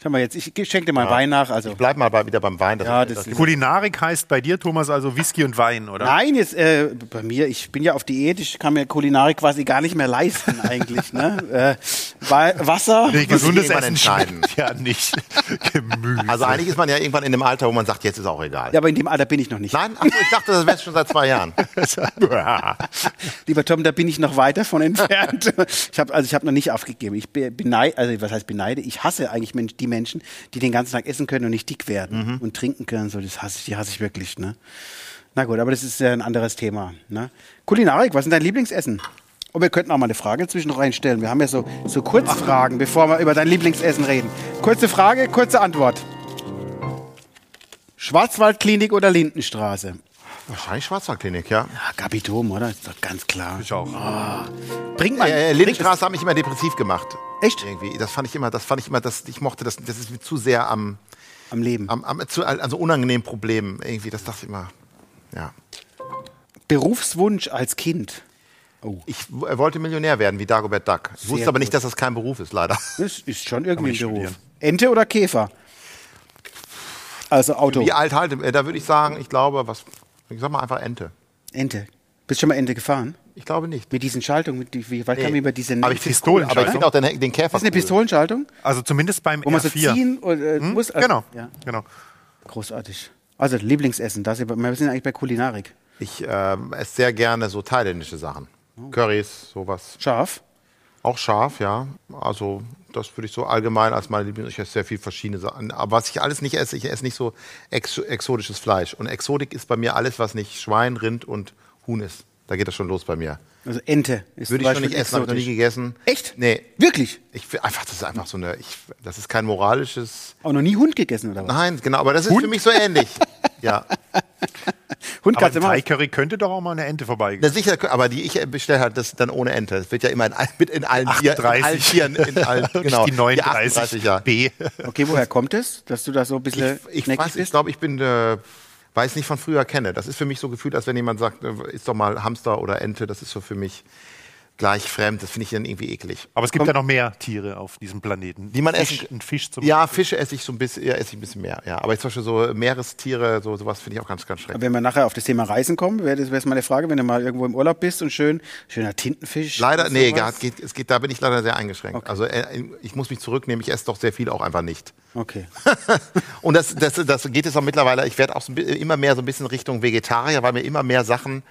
Schau mal jetzt, ich schenke dir mal Wein nach. Also. bleib mal bei, wieder beim Wein. Ja, das ist- Kulinarik heißt bei dir, Thomas, also Whisky und Wein, oder? Nein, jetzt äh, bei mir, ich bin ja auf Diät, ich kann mir Kulinarik quasi gar nicht mehr leisten eigentlich. ne? äh, Wa- Wasser, Nee, gesundes Essen entscheiden. ja nicht. Gemüse. also eigentlich ist man ja irgendwann in dem Alter, wo man sagt, jetzt ist auch egal. ja, aber in dem Alter bin ich noch nicht. Nein, ach ich dachte, das wär's schon seit zwei Jahren. Lieber Tom, da bin ich noch weit davon entfernt. Ich habe also ich habe noch nicht aufgegeben. Ich be- beneide, also was heißt beneide? Ich hasse eigentlich Mensch, die Menschen, die den ganzen Tag essen können und nicht dick werden und trinken können. So, das hasse ich, die hasse ich wirklich. Ne? Na gut, aber das ist ja ein anderes Thema. Ne? Kulinarik, was ist dein Lieblingsessen? Und wir könnten auch mal eine Frage zwischen reinstellen. Wir haben ja so, so Kurzfragen, bevor wir über dein Lieblingsessen reden. Kurze Frage, kurze Antwort. Schwarzwaldklinik oder Lindenstraße? Wahrscheinlich Schwarzwaldklinik, ja. Ja, Gabi Dom, oder? Ist doch ganz klar. Ich auch. Bringt man. Äh, Lindenstraße hat mich immer depressiv gemacht. Echt? Irgendwie. Das fand ich immer, das fand ich immer, das, ich mochte das, das ist mir zu sehr am, am Leben. am, am zu, also unangenehmen Problemen. Irgendwie, das dachte ich immer. Ja. Berufswunsch als Kind. Ich w- äh, wollte Millionär werden, wie Dagobert Duck. Ich Sehr wusste aber nicht, dass das kein Beruf ist, leider. Das ist schon irgendwie ein Beruf. studieren. Ente oder Käfer? Also Auto. Wie alt halt, äh, da würde ich sagen, ich glaube, was, ich sag mal einfach Ente. Ente. Bist du schon mal Ente gefahren? Ich glaube nicht. Mit diesen Schaltungen, mit die, wie weit kann man über diese aber ich cool, aber ich finde auch den, den Käfer Das ist eine. Pistolenschaltung, Also zumindest beim wo man so R4. ziehen und, äh, muss. Also, Genau, Ja, genau. großartig. Also Lieblingsessen, das, ist- wir sind eigentlich bei Kulinarik. Ich ähm, esse sehr gerne so thailändische Sachen. Oh. Currys, sowas. Scharf. Auch scharf, ja. Also das würde ich so allgemein als meine Lieblings. Ich esse sehr viel verschiedene Sachen. Aber was ich alles nicht esse, ich esse nicht so ex exotisches Fleisch. Und Exotik ist bei mir alles, was nicht Schwein, Rind und Huhn ist. Da geht das schon los bei mir. Also Ente ist Würde ich schon nicht essen, habe ich noch nie gegessen. Echt? Nee. Wirklich? Ich einfach, das ist einfach so eine, ich, das ist kein moralisches. Auch noch nie Hund gegessen oder was? Nein, genau, aber das ist für mich so ähnlich. ja. Hund im immer. Thai-Curry könnte doch auch mal eine Ente vorbeigehen. Na sicher, aber die ich bestelle halt, das ist dann ohne Ente. Das wird ja immer in, mit in allen Tieren, in allen 38. Tieren, in allen, genau. Die 39 ja. B. Okay, woher kommt es, dass du da so ein bisschen Ich, ich, weiß, ich glaube, ich bin, äh, weil ich es nicht von früher kenne. Das ist für mich so gefühlt, als wenn jemand sagt, äh, ist doch mal Hamster oder Ente. Das ist so für mich gleich fremd. Das finde ich dann irgendwie eklig. Aber es gibt ja noch mehr Tiere auf diesem Planeten. Die man Fisch, essen- Ein Fisch zum Ja, Fische esse ich so ein bisschen, ja, esse ich ein bisschen mehr. Ja, aber zum Beispiel so Meerestiere, so sowas finde ich auch ganz, ganz schrecklich. Wenn wir nachher auf das Thema Reisen kommen, wäre das wär's mal eine Frage, wenn du mal irgendwo im Urlaub bist und schön schöner Tintenfisch. Leider, und nee, gar, geht, es geht, da bin ich leider sehr eingeschränkt. Also äh, ich muss mich zurücknehmen. Ich esse doch sehr viel auch einfach nicht. Okay. Und das, das, das geht jetzt auch mittlerweile, ich werde auch so immer mehr so ein bisschen Richtung Vegetarier, weil mir immer mehr Sachen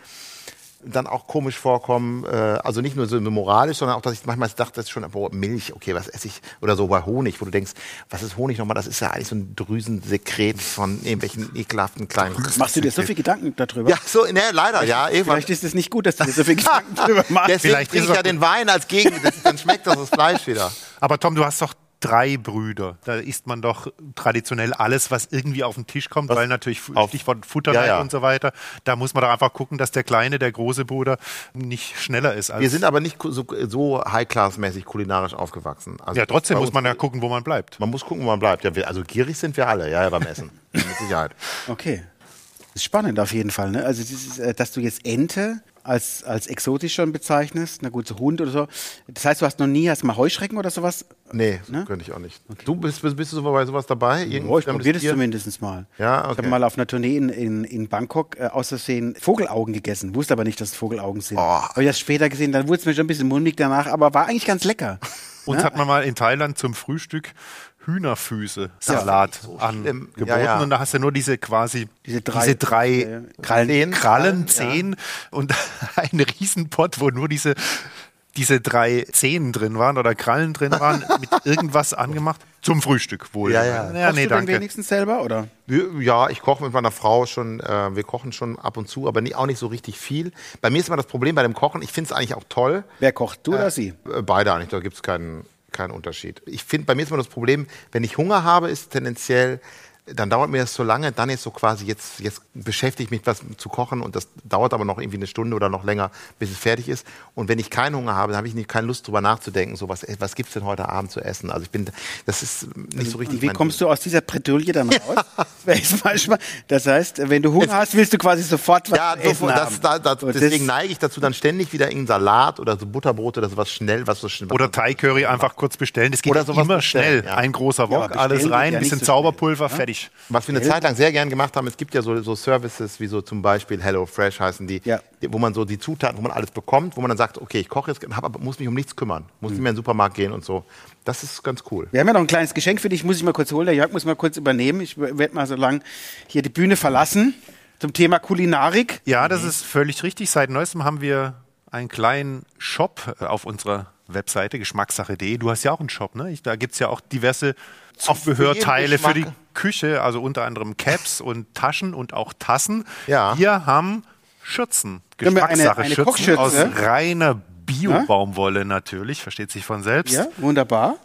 dann auch komisch vorkommen. Äh, also nicht nur so moralisch, sondern auch, dass ich manchmal dachte, das ist schon, boah, Milch, okay, was esse ich? Oder so bei Honig, wo du denkst, was ist Honig nochmal? Das ist ja eigentlich so ein Drüsensekret von irgendwelchen ekelhaften kleinen. Machst du dir so viel Gedanken darüber? Ja, so, ne, leider, ja. Irgendwann. Vielleicht ist es nicht gut, dass du dir so viel Gedanken drüber machst. Deswegen Vielleicht trinke ist ich ja den Wein als Gegen, das, dann schmeckt das das Fleisch wieder. Aber Tom, du hast doch drei Brüder. Da isst man doch traditionell alles, was irgendwie auf den Tisch kommt, weil natürlich Auf- Stichwort Futterei Ja, ja. und so weiter. Da muss man doch einfach gucken, dass der kleine, der große Bruder nicht schneller ist. Als Wir sind aber nicht so, so high-class-mäßig kulinarisch aufgewachsen. Also ja, trotzdem muss man ja gucken, wo man bleibt. Man muss gucken, wo man bleibt. Ja, wir, also gierig sind wir alle, ja, ja beim Essen. Mit Sicherheit. Okay. Das ist spannend auf jeden Fall. Ne? Also, ist, äh, dass du jetzt Ente als, als exotisch schon bezeichnest, na gut, so Hund oder so. Das heißt, du hast noch nie, hast du mal Heuschrecken oder sowas? Nee, Ne? könnte ich auch nicht. Du bist, bist, bist du so bei sowas dabei? Irgendein Oh, ich probiere das zumindest mal. Ja, Ich okay. habe mal auf einer Tournee in, in, in Bangkok äh, aus Versehen Vogelaugen gegessen. Wusste aber nicht, dass es Vogelaugen sind. Oh. Habe ich das später gesehen, dann wurde es mir schon ein bisschen mulmig danach, aber war eigentlich ganz lecker. Uns Ne? hat man mal in Thailand zum Frühstück Hühnerfüße Salat schlimm. angeboten Ja, ja. und da hast du nur diese quasi Diese drei- diese drei Ja. Krallen, Zehen. Krallen, Ja. Zehen und ein Riesenpott, wo nur diese diese drei Zehen drin waren oder Krallen drin waren, mit irgendwas angemacht. Zum Frühstück wohl. Ja, ja. ja Kochst nee, du denn danke. wenigstens selber, oder? Ja, ich koche mit meiner Frau schon, äh, wir kochen schon ab und zu, aber nie, auch nicht so richtig viel. Bei mir ist immer das Problem bei dem Kochen, ich finde es eigentlich auch toll. Wer kocht, du oder sie? Äh, Beide eigentlich, da gibt es keinen, keinen Unterschied. Ich finde, bei mir ist immer das Problem, wenn ich Hunger habe, ist tendenziell, dann dauert mir das so lange, dann ist so quasi, jetzt, jetzt beschäftige ich mich was zu kochen und das dauert aber noch irgendwie eine Stunde oder noch länger, bis es fertig ist. Und wenn ich keinen Hunger habe, dann habe ich nicht, keine Lust drüber nachzudenken, so was, was gibt's denn heute Abend zu essen? Also ich bin, das ist nicht so richtig Und wie mein kommst du aus dieser Bredouille dann raus? Manchmal- das heißt, wenn du Hunger hast, willst du quasi sofort was Ja, zu essen das, haben. da, da, Und das- deswegen neige ich dazu, dann ständig wieder irgendeinen Salat oder so Butterbrot oder sowas schnell, was so schnell. Oder Thai Curry einfach kurz bestellen. Das geht Oder sowas immer bestellen, schnell. ja. Ein großer Ja, Wok, alles rein, ja bisschen so Zauberpulver, fertig. Was wir eine Zeit lang sehr gern gemacht haben, es gibt ja so, so Services wie so zum Beispiel Hello Fresh heißen die, Ja. die, wo man so die Zutaten, wo man alles bekommt, wo man dann sagt, okay, ich koche jetzt, hab, aber muss mich um nichts kümmern, muss nicht mehr in den Supermarkt gehen und so. Das ist ganz cool. Wir haben ja noch ein kleines Geschenk für dich, muss ich mal kurz holen. Der Jörg muss mal kurz übernehmen. Ich werde mal so lang hier die Bühne verlassen zum Thema Kulinarik. Ja, das ist völlig richtig. Seit neuestem haben wir einen kleinen Shop äh, auf unserer Webseite, geschmackssache.de. Du hast ja auch einen Shop, ne? Ich, da gibt's ja auch diverse Zubehörteile für, die. Küche, also unter anderem Caps und Taschen und auch Tassen. Ja. Wir haben Schürzen, Haben wir eine- Geschmackssache eine Schürzen Kochschürze? aus reiner Bio-Baumwolle natürlich, versteht sich von selbst. Ja, wunderbar.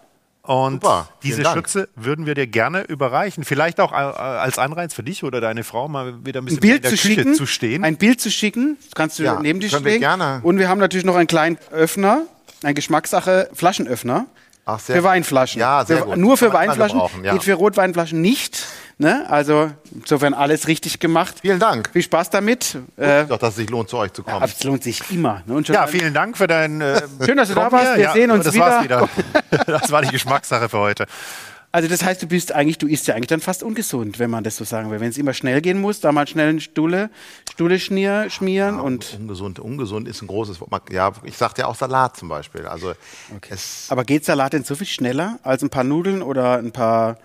Und Super, diese. Schürze würden wir dir gerne überreichen. Vielleicht auch äh, als Anreiz für dich oder deine Frau mal wieder ein bisschen ein Bild in der zu Küche schicken, zu stehen. ein Bild zu schicken, das kannst du Ja, neben dich können wir stehen. gerne. Und wir haben natürlich noch einen kleinen Öffner, ein Geschmackssache Flaschenöffner. Ach, sehr für. Weinflaschen. Ja, sehr für, gut. Nur für Weinflaschen, ja. geht für Rotweinflaschen nicht. Ne? Also insofern alles richtig gemacht. Vielen Dank. Viel Spaß damit. Äh, Doch, dass es sich lohnt, zu euch zu kommen. aber es lohnt sich immer. Ne? Ja, vielen Dank für dein. Äh, Schön, dass du da warst. Wir sehen uns das wieder. War's wieder. Das war die Geschmackssache für heute. Also das heißt, du bist eigentlich, du isst ja eigentlich dann fast ungesund, wenn man das so sagen will. Wenn es immer schnell gehen muss, da mal schnell eine Stulle, Stulle schnier, schmieren und ungesund, ungesund ist ein großes Wort. Ja, ich sagte ja auch Salat zum Beispiel. Also es, aber geht Salat denn so viel schneller als ein paar Nudeln oder ein paar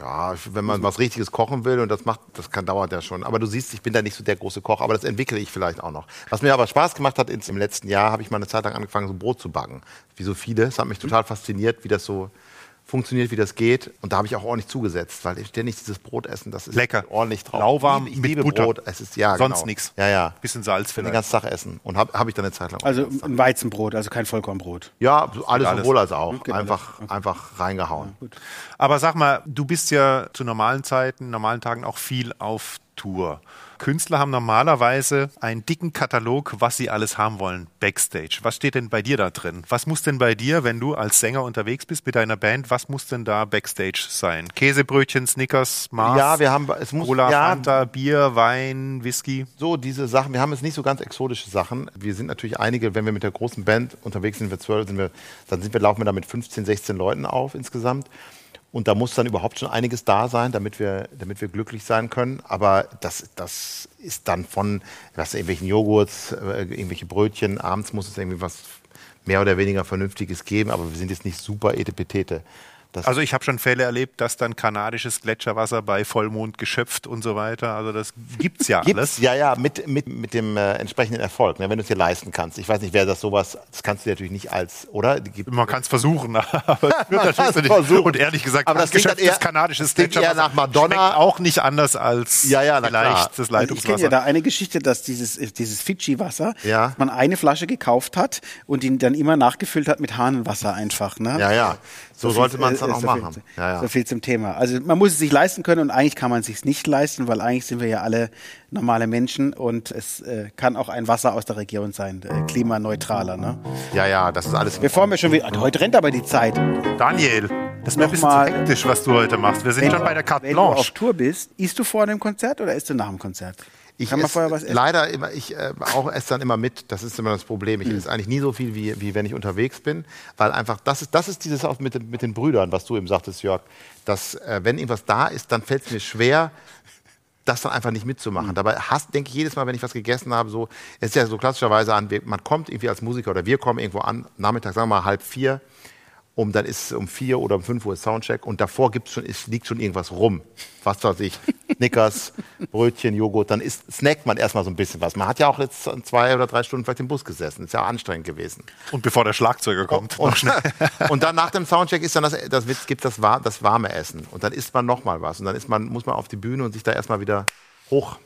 ja, wenn man was Richtiges kochen will und das macht, das kann dauert ja schon. Aber du siehst, ich bin da nicht so der große Koch, aber das entwickle ich vielleicht auch noch. Was mir aber Spaß gemacht hat, ins- im letzten Jahr habe ich mal eine Zeit lang angefangen, so Brot zu backen. Wie so viele. Es hat mich total fasziniert, wie das so funktioniert, wie das geht. Und da habe ich auch ordentlich zugesetzt, weil ich ständig dieses Brot essen, das ist Lecker. ordentlich drauf. Lauwarm ich liebe, ich mit liebe Butter. Brot. Es ist ja Sonst genau. nix. Ja, ja. Bisschen Salz Ich will den ganzen Tag essen und habe hab ich dann eine Zeit lang. also ein Weizenbrot, also kein Vollkornbrot. Ja, alles alles. sowohl als auch. Geht alles. Einfach, einfach reingehauen. Aber sag mal, du bist ja zu normalen Zeiten, normalen Tagen auch viel auf Tour. Künstler haben normalerweise einen dicken Katalog, was sie alles haben wollen, Backstage. Was steht denn bei dir da drin? Was muss denn bei dir, wenn du als Sänger unterwegs bist mit deiner Band, was muss denn da Backstage sein? Käsebrötchen, Snickers, Mars, Ja, wir haben, es muss, Cola, ja, Fanta, Bier, Wein, Whisky. so diese Sachen. Wir haben jetzt nicht so ganz exotische Sachen. Wir sind natürlich einige, wenn wir mit der großen Band unterwegs sind, wir zwölf, sind wir, dann sind wir, laufen wir da mit 15, 16 Leuten auf insgesamt. Und da muss dann überhaupt schon einiges da sein, damit wir, damit wir glücklich sein können. Aber das, das ist dann von was, irgendwelchen Joghurts, äh, irgendwelche Brötchen. Abends muss es irgendwie was mehr oder weniger Vernünftiges geben. Aber wir sind jetzt nicht super Etepetete. Das Also ich habe schon Fälle erlebt, dass dann kanadisches Gletscherwasser bei Vollmond geschöpft und so weiter. Also das gibt's ja Gibt's, alles. ja, ja, mit, mit, mit dem äh, entsprechenden Erfolg, ne, wenn du es dir leisten kannst. Ich weiß nicht, wer das sowas, das kannst du dir natürlich nicht als, oder? Gibt- Man kann es versuchen, aber es wird natürlich kann's so nicht. versuchen. Und ehrlich gesagt, Aber das handgeschöpftes eher- kanadisches klingt eher Gletscherwasser nach Madonna. schmeckt auch nicht anders als Ja, ja, na vielleicht klar. das Also ich Leitungswasser. kenne ja da eine Geschichte, dass dieses, dieses Fidschi-Wasser, Ja. dass man eine Flasche gekauft hat und ihn dann immer nachgefüllt hat mit Hahnenwasser einfach. Ne? Ja, ja. So, viel- sollte man es dann äh, auch so viel- machen. Ja, ja. So viel zum Thema. Also man muss es sich leisten können und eigentlich kann man es sich nicht leisten, weil eigentlich sind wir ja alle normale Menschen und es äh, kann auch ein Wasser aus der Region sein, äh, klimaneutraler. Ne? ja, ja, das ist alles. Bevor wir schon wieder, heute rennt aber die Zeit. Daniel, das ist mir ein bisschen zu Nochmal- hektisch, was du heute machst. Wir sind schon bei der Carte wenn du auf Blanche. Tour bist, isst du vor dem Konzert oder isst du nach dem Konzert? Ich kann man vorher was essen? leider immer, ich äh, auch esse dann immer mit. Das ist immer das Problem. Ich esse eigentlich nie so viel, wie, wie wenn ich unterwegs bin, weil einfach das ist, das ist dieses auch mit, den- mit den Brüdern, was du eben sagtest, Jörg, dass äh, wenn irgendwas da ist, dann fällt es mir schwer, das dann einfach nicht mitzumachen. Hm. Dabei hasst, denke ich jedes Mal, wenn ich was gegessen habe, so, es ist ja so klassischerweise an, man kommt irgendwie als Musiker oder wir kommen irgendwo an, Nachmittag, sagen wir mal halb vier, um dann ist es um vier oder um fünf Uhr Soundcheck und davor gibt's schon, ist, liegt schon irgendwas rum. Was weiß ich, Snickers, Brötchen, Joghurt, dann ist, snackt man erstmal so ein bisschen was. Man hat ja auch jetzt zwei oder drei Stunden vielleicht im Bus gesessen. Ist ja anstrengend gewesen. Und bevor der Schlagzeuger kommt. Und, und dann nach dem Soundcheck ist dann das, das Witz, gibt das, das warme Essen. Und dann isst man nochmal was. Und dann ist man, muss man auf die Bühne und sich da erstmal wieder hoch,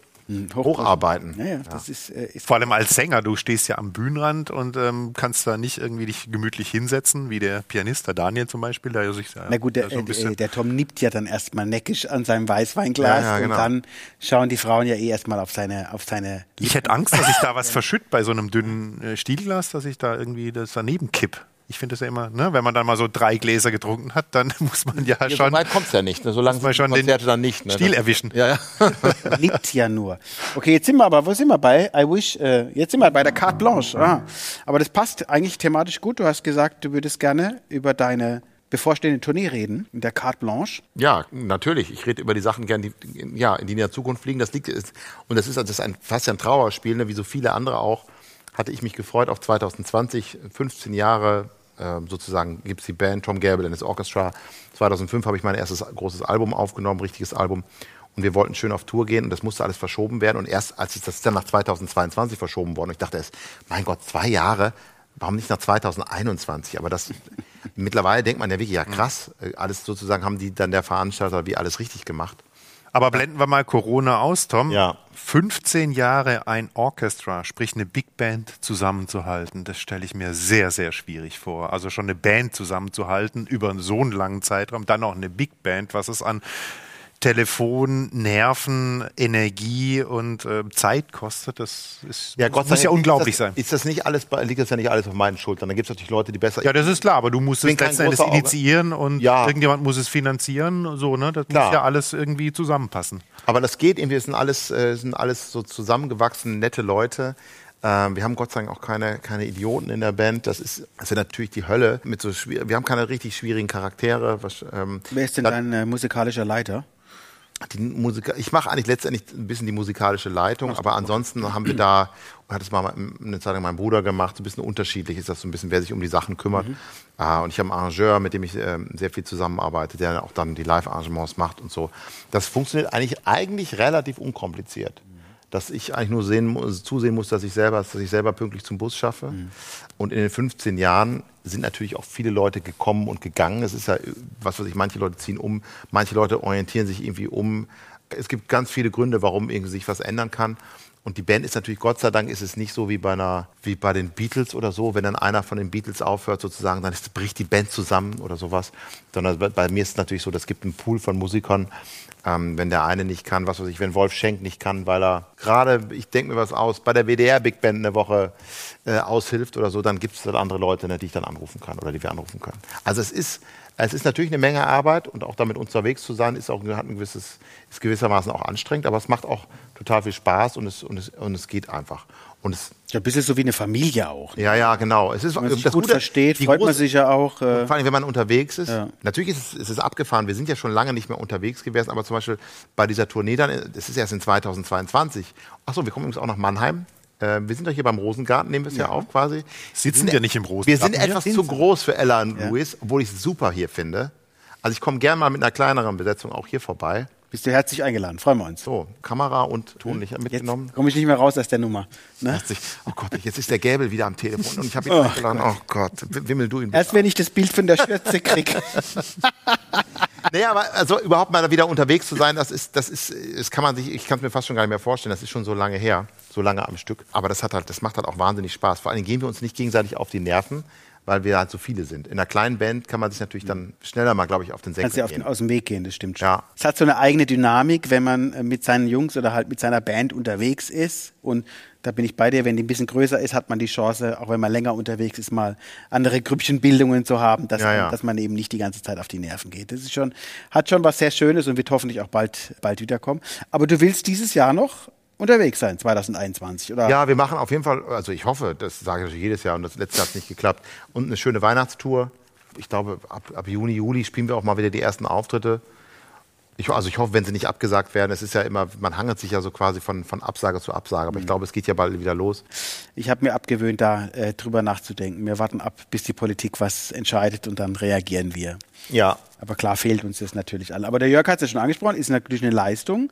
hocharbeiten. Ja, ja, das ist, äh, ist Vor allem als Sänger, du stehst ja am Bühnenrand und ähm, kannst da nicht irgendwie dich gemütlich hinsetzen, wie der Pianist, der Daniel zum Beispiel, der sich Na gut, der, so ein äh, der Tom nippt ja dann erstmal neckisch an seinem Weißweinglas Ja, ja, genau. und dann schauen die Frauen ja eh erstmal auf seine, auf seine Ich hätte Angst, dass ich da was verschütt bei so einem dünnen äh, Stielglas, dass ich da irgendwie das daneben kipp. Ich finde das ja immer, ne, wenn man dann mal so drei Gläser getrunken hat, dann muss man ja, Ja, schon so weit kommt es ja nicht. Ne? So lange man schon Konzerte den dann nicht. Ne? Stiel erwischen. Ja, ja. Nippt ja nur. Okay, jetzt sind wir aber, wo sind wir bei? I wish, äh, jetzt sind wir bei der Carte Blanche. Ah. Aber das passt eigentlich thematisch gut. Du hast gesagt, du würdest gerne über deine bevorstehende Tournee reden, in der Carte Blanche. Ja, natürlich. Ich rede über die Sachen gern, die, ja, in die in der Zukunft liegen. Das liegt ist, und das ist, das ist ein, fast ein Trauerspiel, ne? wie so viele andere auch. Hatte ich mich gefreut auf 2020, 15 Jahre sozusagen gibt es die Band Tom Gable and his Orchestra. 2005 habe ich mein erstes großes Album aufgenommen, richtiges Album. Und wir wollten schön auf Tour gehen und das musste alles verschoben werden. Und erst als ich das ist dann nach 2022 verschoben worden, und ich dachte erst, mein Gott, zwei Jahre, warum nicht nach 2021? Aber das mittlerweile denkt man ja wirklich, ja krass, äh, alles sozusagen haben die dann der Veranstalter wie alles richtig gemacht. Aber blenden wir mal Corona aus, Tom. Ja. 15 Jahre ein Orchestra, sprich eine Big Band zusammenzuhalten, das stelle ich mir sehr, sehr schwierig vor. Also schon eine Band zusammenzuhalten über so einen langen Zeitraum, dann auch eine Big Band, was es an Telefon, Nerven, Energie und äh, Zeit kostet, das ist, Ja, Gott sei muss ja unglaublich ist das, sein. Ist das nicht alles, bei- liegt das ja nicht alles auf meinen Schultern. Da gibt es natürlich Leute, die besser. Ja, das ist klar, aber du musst es letzten Endes initiieren und Ja. irgendjemand muss es finanzieren, so, ne? Das Klar. muss ja alles irgendwie zusammenpassen. Aber das geht irgendwie, es sind alles, äh, sind alles so zusammengewachsene, nette Leute. Ähm, wir haben Gott sei Dank auch keine, keine Idioten in der Band. Das ist, das ist natürlich die Hölle. Mit so wir haben keine richtig schwierigen Charaktere. Was, ähm, Wer ist denn dein äh, musikalischer Leiter? Die Musik ich mache eigentlich letztendlich ein bisschen die musikalische Leitung, aber ansonsten haben wir da, hat es mal eine Zeit lang mein Bruder gemacht, so ein bisschen unterschiedlich ist das so ein bisschen, wer sich um die Sachen kümmert. Ah, und ich habe einen Arrangeur, mit dem ich ähm, sehr viel zusammenarbeite, der auch dann die Live-Arrangements macht und so. Das funktioniert eigentlich, eigentlich relativ unkompliziert. Dass ich eigentlich nur sehen, zusehen muss, dass ich, selber, dass ich selber pünktlich zum Bus schaffe. Und in den 15 Jahren sind natürlich auch viele Leute gekommen und gegangen. Es ist ja, was weiß ich, manche Leute ziehen um, manche Leute orientieren sich irgendwie um. Es gibt ganz viele Gründe, warum irgendwie sich was ändern kann. Und die Band ist natürlich, Gott sei Dank, ist es nicht so wie bei, einer, wie bei den Beatles oder so. Wenn dann einer von den Beatles aufhört, sozusagen, dann ist, bricht die Band zusammen oder sowas. Sondern bei, bei mir ist es natürlich so, es gibt einen Pool von Musikern. Ähm, wenn der eine nicht kann, was weiß ich, wenn Wolf Schenk nicht kann, weil er gerade, ich denke mir was aus, bei der WDR Big Band eine Woche äh, aushilft oder so, dann gibt es dann andere Leute, ne, die ich dann anrufen kann oder die wir anrufen können. Also es ist, es ist natürlich eine Menge Arbeit und auch damit unterwegs zu sein, ist auch hat ein gewisses, ist gewissermaßen auch anstrengend, aber es macht auch total viel Spaß und es, und es, und es geht einfach. Und es, Ja, ein bisschen so wie eine Familie auch. Ne? ja, ja, genau. Es ist Wenn man sich das gut Gute- versteht, freut man große- sich ja auch. Äh, vor allem, wenn man unterwegs ist. Ja. Natürlich ist es, ist es abgefahren. Wir sind ja schon lange nicht mehr unterwegs gewesen, aber zum Beispiel bei dieser Tournee dann, das ist erst in 2022. Achso, wir kommen übrigens auch nach Mannheim. Äh, wir sind doch hier beim Rosengarten, nehmen wir es ja. auf quasi. Sitzen wir nicht im Wir Rosengarten sind hier? etwas zu groß für Ella und Louis, obwohl ich es super hier finde. Also ich komme gerne mal mit einer kleineren Besetzung auch hier vorbei. bist du herzlich eingeladen, freuen wir uns. So, Kamera und Tonlichter Jetzt mitgenommen. komme ich nicht mehr raus aus der Nummer. Ne? Herzlich. Oh Gott, jetzt ist der Gäbel wieder am Telefon und ich habe ihn eingeladen. Oh Gott, wimmel du ihn. Erst wenn ich das Bild von der Schürze krieg. Nee, aber also überhaupt mal wieder unterwegs zu sein, das ist, das ist, das kann man sich, ich kann es mir fast schon gar nicht mehr vorstellen, das ist schon so lange her, so lange am Stück. Aber das hat halt, das macht halt auch wahnsinnig Spaß. Vor allem gehen wir uns nicht gegenseitig auf die Nerven, weil wir halt so viele sind. In einer kleinen Band kann man sich natürlich dann schneller mal, glaube ich, auf den Kannst Senkel auf den, gehen. aus dem Weg gehen, das stimmt schon. Ja. Es hat so eine eigene Dynamik, wenn man äh, mit seinen Jungs oder halt mit seiner Band unterwegs ist. Und da bin ich bei dir, wenn die ein bisschen größer ist, hat man die Chance, auch wenn man länger unterwegs ist, mal andere Grüppchenbildungen zu haben, dass, Ja, ja. Man, dass man eben nicht die ganze Zeit auf die Nerven geht. Das ist schon, hat schon was sehr Schönes und wird hoffentlich auch bald, bald wiederkommen. Aber du willst dieses Jahr noch unterwegs sein, 2021, oder? Ja, wir machen auf jeden Fall, also ich hoffe, das sage ich jedes Jahr und das letzte Jahr hat nicht geklappt. Und eine schöne Weihnachtstour. Ich glaube, ab, ab Juni, Juli spielen wir auch mal wieder die ersten Auftritte. Ich, also ich hoffe, wenn sie nicht abgesagt werden, es ist ja immer, man hangelt sich ja so quasi von, von Absage zu Absage, aber ich glaube, es geht ja bald wieder los. Ich habe mir abgewöhnt, da äh, drüber nachzudenken. Wir warten ab, bis die Politik was entscheidet und dann reagieren wir. Ja, Aber klar fehlt uns das natürlich alle. Aber der Jörg hat es ja schon angesprochen, ist natürlich eine Leistung,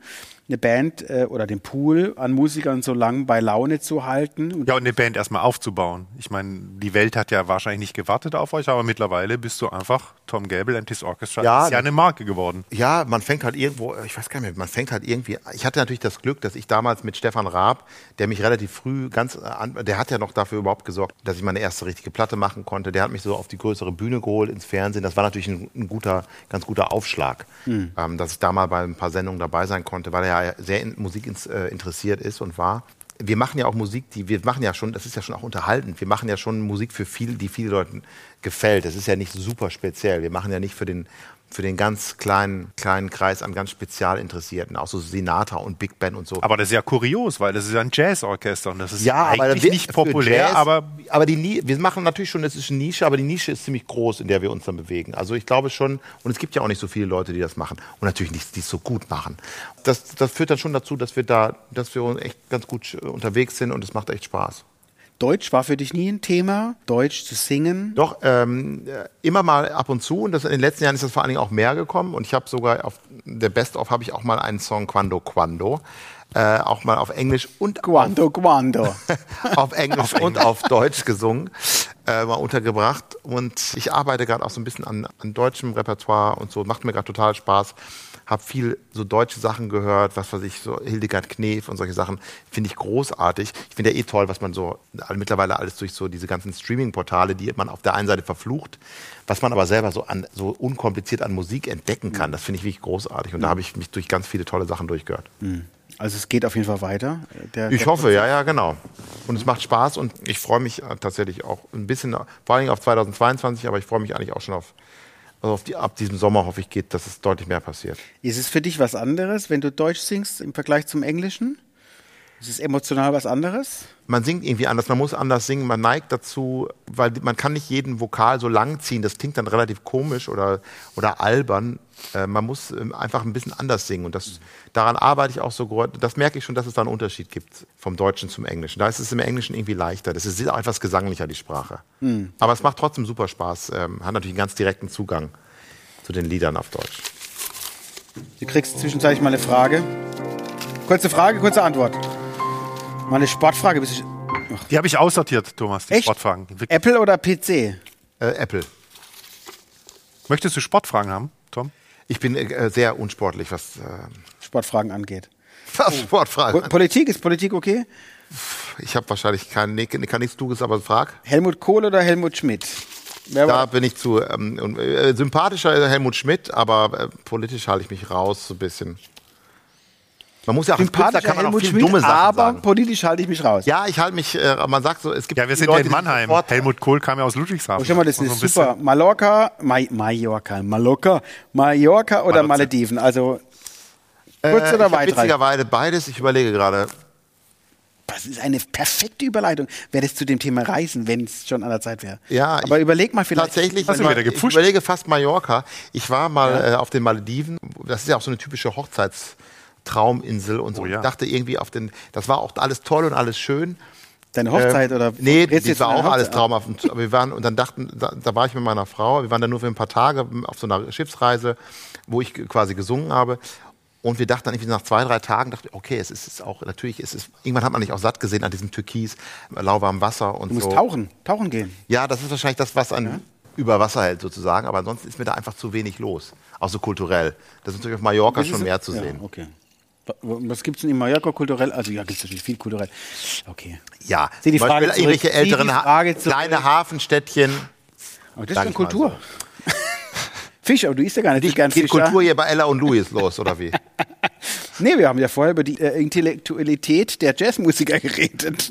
eine Band äh, oder den Pool an Musikern so lang bei Laune zu halten. Und Ja, und eine Band erstmal aufzubauen. Ich meine, die Welt hat ja wahrscheinlich nicht gewartet auf euch, aber mittlerweile bist du einfach Tom Gable and his Orchestra. Ja, ist ja eine Marke geworden. Ja, man fängt halt irgendwo, ich weiß gar nicht mehr, man fängt halt irgendwie, ich hatte natürlich das Glück, dass ich damals mit Stefan Raab, der mich relativ früh ganz, äh, an, der hat ja noch dafür überhaupt gesorgt, dass ich meine erste richtige Platte machen konnte. Der hat mich so auf die größere Bühne geholt, ins Fernsehen. Das war natürlich ein, ein guter, ganz guter Aufschlag, ähm, dass ich da mal bei ein paar Sendungen dabei sein konnte, weil er ja sehr in Musik ins, äh, interessiert ist und war. Wir machen ja auch Musik, die wir machen ja schon, das ist ja schon auch unterhaltend. Wir machen ja schon Musik für viel, die vielen Leuten gefällt. Das ist ja nicht super speziell. Wir machen ja nicht für den für den ganz kleinen, kleinen Kreis an ganz Spezialinteressierten, auch so Sinatra und Big Band und so. Aber das ist ja kurios, weil das ist ja ein Jazzorchester und das ist ja, eigentlich wir- nicht populär, Jazz- aber aber die wir machen natürlich schon, das ist eine Nische, aber die Nische ist ziemlich groß, in der wir uns dann bewegen. Also ich glaube schon, und es gibt ja auch nicht so viele Leute, die das machen und natürlich nicht, die es so gut machen. Das, das führt dann schon dazu, dass wir da, dass wir echt ganz gut unterwegs sind und es macht echt Spaß. Deutsch war für dich nie ein Thema, Deutsch zu singen. Doch, ähm, äh, immer mal ab und zu. Und das, in den letzten Jahren ist das vor allen Dingen auch mehr gekommen. Und ich habe sogar auf der Best-of habe ich auch mal einen Song Quando Quando. Äh, auch mal auf Englisch und Quando, quando. auf Englisch und auf Deutsch gesungen, äh, mal untergebracht. Und ich arbeite gerade auch so ein bisschen an, an deutschem Repertoire und so. Macht mir gerade total Spaß. Habe viel so deutsche Sachen gehört, was weiß ich, so Hildegard Knef und solche Sachen, finde ich großartig. Ich finde ja eh toll, was man so mittlerweile alles durch so diese ganzen Streaming-Portale, die man auf der einen Seite verflucht, was man aber selber so, an, so unkompliziert an Musik entdecken kann. Das finde ich wirklich großartig. Und da habe ich mich durch ganz viele tolle Sachen durchgehört. Also es geht auf jeden Fall weiter. Der, Ich der hoffe, ja, ja, genau. Und es macht Spaß und ich freue mich äh, tatsächlich auch ein bisschen, vor Dingen auf 2022, aber ich freue mich eigentlich auch schon auf, also die, ab diesem Sommer hoffe ich geht, dass es deutlich mehr passiert. Ist es für dich was anderes, wenn du Deutsch singst im Vergleich zum Englischen? Ist es emotional was anderes? Man singt irgendwie anders, man muss anders singen, man neigt dazu, weil man kann nicht jeden Vokal so lang ziehen, das klingt dann relativ komisch oder, oder albern. Äh, man muss ähm, einfach ein bisschen anders singen und das, daran arbeite ich auch so, das merke ich schon, dass es da einen Unterschied gibt vom Deutschen zum Englischen. Da ist es im Englischen irgendwie leichter, das ist auch etwas gesanglicher, die Sprache. Aber es macht trotzdem super Spaß, ähm, hat natürlich einen ganz direkten Zugang zu den Liedern auf Deutsch. Du kriegst zwischenzeitlich mal eine Frage. Kurze Frage, kurze Antwort. Mal eine Sportfrage. Bist du- Die habe ich aussortiert, Thomas, die Echt? Sportfragen. Apple oder PC? Äh, Apple. Möchtest du Sportfragen haben, Tom? Ich bin äh, sehr unsportlich, was, äh, Sportfragen angeht. was Sportfragen Po Politik, ist Politik okay? Ich habe wahrscheinlich kein, nee, kann nichts Duges, aber frag. Helmut Kohl oder Helmut Schmidt? Wer Da war, bin ich zu ähm, äh, sympathischer ist Helmut Schmidt, aber äh, politisch halte ich mich raus so ein bisschen. Man muss ja auch als sympathischer kann man auch Helmut viel Schmidt, dumme Sachen aber sagen. politisch halte ich mich raus. Ja, ich halte mich, äh, man sagt so, es gibt Ja, wir sind Leute, ja in Mannheim. Helmut Kohl kam ja aus Ludwigshafen. Oh, schau mal, das ist super. Mallorca, Ma Mallorca, Mallorca, Mallorca oder Malotze. Malediven? Also kurz Äh, oder weit? Witzigerweise beides, ich überlege gerade. Das ist eine perfekte Überleitung. Wäre das zu dem Thema Reisen, wenn es schon an der Zeit wäre. Ja, aber ich- überleg mal vielleicht. Tatsächlich, Hast du wieder man- ich überlege fast Mallorca. Ich war mal äh, auf den Malediven. Das ist ja auch so eine typische Hochzeitstrauminsel und so. Oh ja. Ich dachte irgendwie auf den, das war auch alles toll und alles schön. Deine Hochzeit Äh, oder? Nee, das war auch einer alles Hochzeit? traumhaft. Und wir waren, und dann dachten, da, da war ich mit meiner Frau, wir waren dann nur für ein paar Tage auf so einer Schiffsreise, wo ich quasi gesungen habe. Und wir dachten dann irgendwie nach zwei, drei Tagen, dachte ich, okay, es ist es auch, natürlich ist es, irgendwann hat man nicht auch satt gesehen an diesem Türkis, lauwarmem Wasser und Du musst so. tauchen, tauchen gehen. Ja, das ist wahrscheinlich das, was an über Wasser hält sozusagen, aber ansonsten ist mir da einfach zu wenig los, auch so kulturell. Das ist natürlich auf Mallorca schon ist- mehr zu ja, sehen. Okay. Wa- Was gibt es denn in Mallorca kulturell? Also ja, gibt es natürlich viel kulturell. Okay. Ja, Zieh die Frage Beispiel irgendwelche älteren, ha- kleine Hafenstädtchen. Aber das ist schon ich Kultur. Fisch, aber du isst ja gar nicht so gern Geht Fisch. Kultur ja? hier bei Ella und Louis los, oder wie? Nee, wir haben ja vorher über die äh, Intellektualität der Jazzmusiker geredet.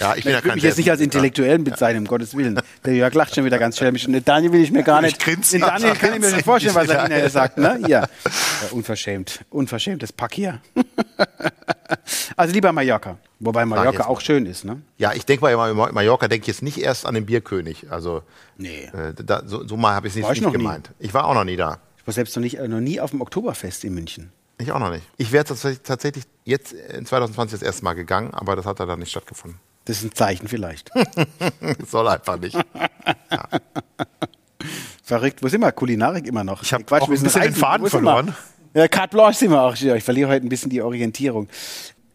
Ja, ich bin ja Ich kein mich jetzt nicht als. Intellektuellen bezeichnen, um Gottes Willen. Der Jörg lacht schon wieder ganz schelmisch. Und Daniel will ich mir gar nicht. Ich Daniel kann ich mir schon vorstellen, was er hinterher sagt. Ne? Ja, unverschämt. Unverschämtes Pack hier. also lieber Mallorca. Wobei Mallorca auch schön ist. Ne? Ja, ich denke mal, Mallorca denke ich jetzt nicht erst an den Bierkönig. Also, Nee. äh, da, so, so mal habe ich es nicht, ich nicht noch nie. gemeint. Ich war auch noch nie da. Ich war selbst noch, nicht, äh, noch nie auf dem Oktoberfest in München. Ich auch noch nicht. Ich wäre tatsächlich, jetzt in 2020 das erste Mal gegangen, aber das hat dann nicht stattgefunden. Das ist ein Zeichen vielleicht. Soll einfach nicht. Verrückt. Wo sind wir? Kulinarik immer noch. Ich hab Quatsch, auch wir ein bisschen den Reisen. Faden verloren. Ja, Carte Blanche sind wir auch. Ja, Ich verliere heute ein bisschen die Orientierung.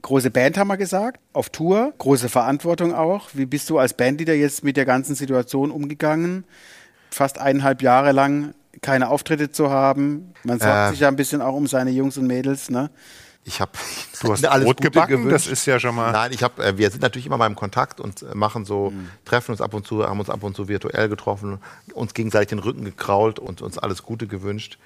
Große Band haben wir gesagt, auf Tour, große Verantwortung auch. Wie bist du als Bandleader jetzt mit der ganzen Situation umgegangen? Fast eineinhalb Jahre lang keine Auftritte zu haben. Man sorgt Äh. sich ja ein bisschen auch um seine Jungs und Mädels, ne? Ich habe Du hast Brot gebacken, das ist ja schon mal. Nein, ich habe, äh, wir sind natürlich immer mal im Kontakt und äh, machen so, treffen uns ab und zu, haben uns ab und zu virtuell getroffen, uns gegenseitig den Rücken gekrault und uns alles Gute gewünscht.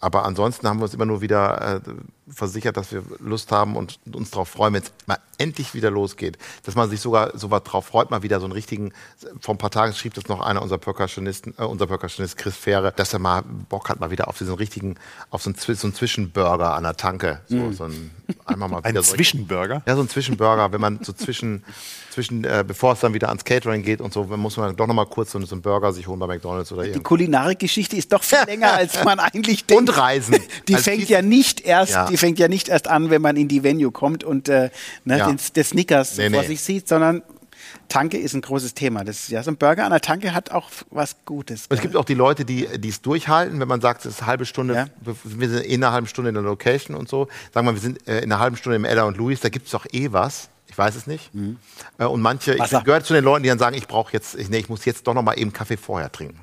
Aber ansonsten haben wir uns immer nur wieder äh, versichert, dass wir Lust haben und uns darauf freuen, wenn es mal endlich wieder losgeht. Dass man sich sogar so was drauf freut, mal wieder so einen richtigen, vor ein paar Tagen schrieb das noch einer unserer Percussionisten, äh, unser Percussionist Chris Fähre, dass er mal Bock hat, mal wieder auf diesen richtigen, auf so einen, Zwi- so einen Zwischenburger an der Tanke. So, so ein, einmal mal Ein wieder so- Zwischenburger. ja, so ein Zwischenburger, wenn man so zwischen, zwischen äh, bevor es dann wieder ans Catering geht und so, dann muss man doch noch mal kurz so, so einen Burger sich holen bei McDonalds oder Die irgendwas. Kulinarikgeschichte ist doch viel länger, als man eigentlich denkt. Und Reisen. Die Also fängt die- ja nicht erst, Ja. die fängt ja nicht erst an, wenn man in die Venue kommt und äh, ne, Ja. den, der Snickers Nee, vor nee. sich sieht, sondern Tanke ist ein großes Thema. Das, ja, so ein Burger an der Tanke hat auch was Gutes. Und es gibt auch die Leute, die es durchhalten, wenn man sagt, es ist eine halbe Stunde, Ja. wir sind in einer halben Stunde in der Location und so. Sagen wir, wir sind äh, in einer halben Stunde im Ella und Louis, da gibt es doch eh was. Ich weiß es nicht. Äh, Und manche, ich Wasser. gehöre zu den Leuten, die dann sagen, ich brauche jetzt, ich, nee, ich muss jetzt doch noch mal eben Kaffee vorher trinken.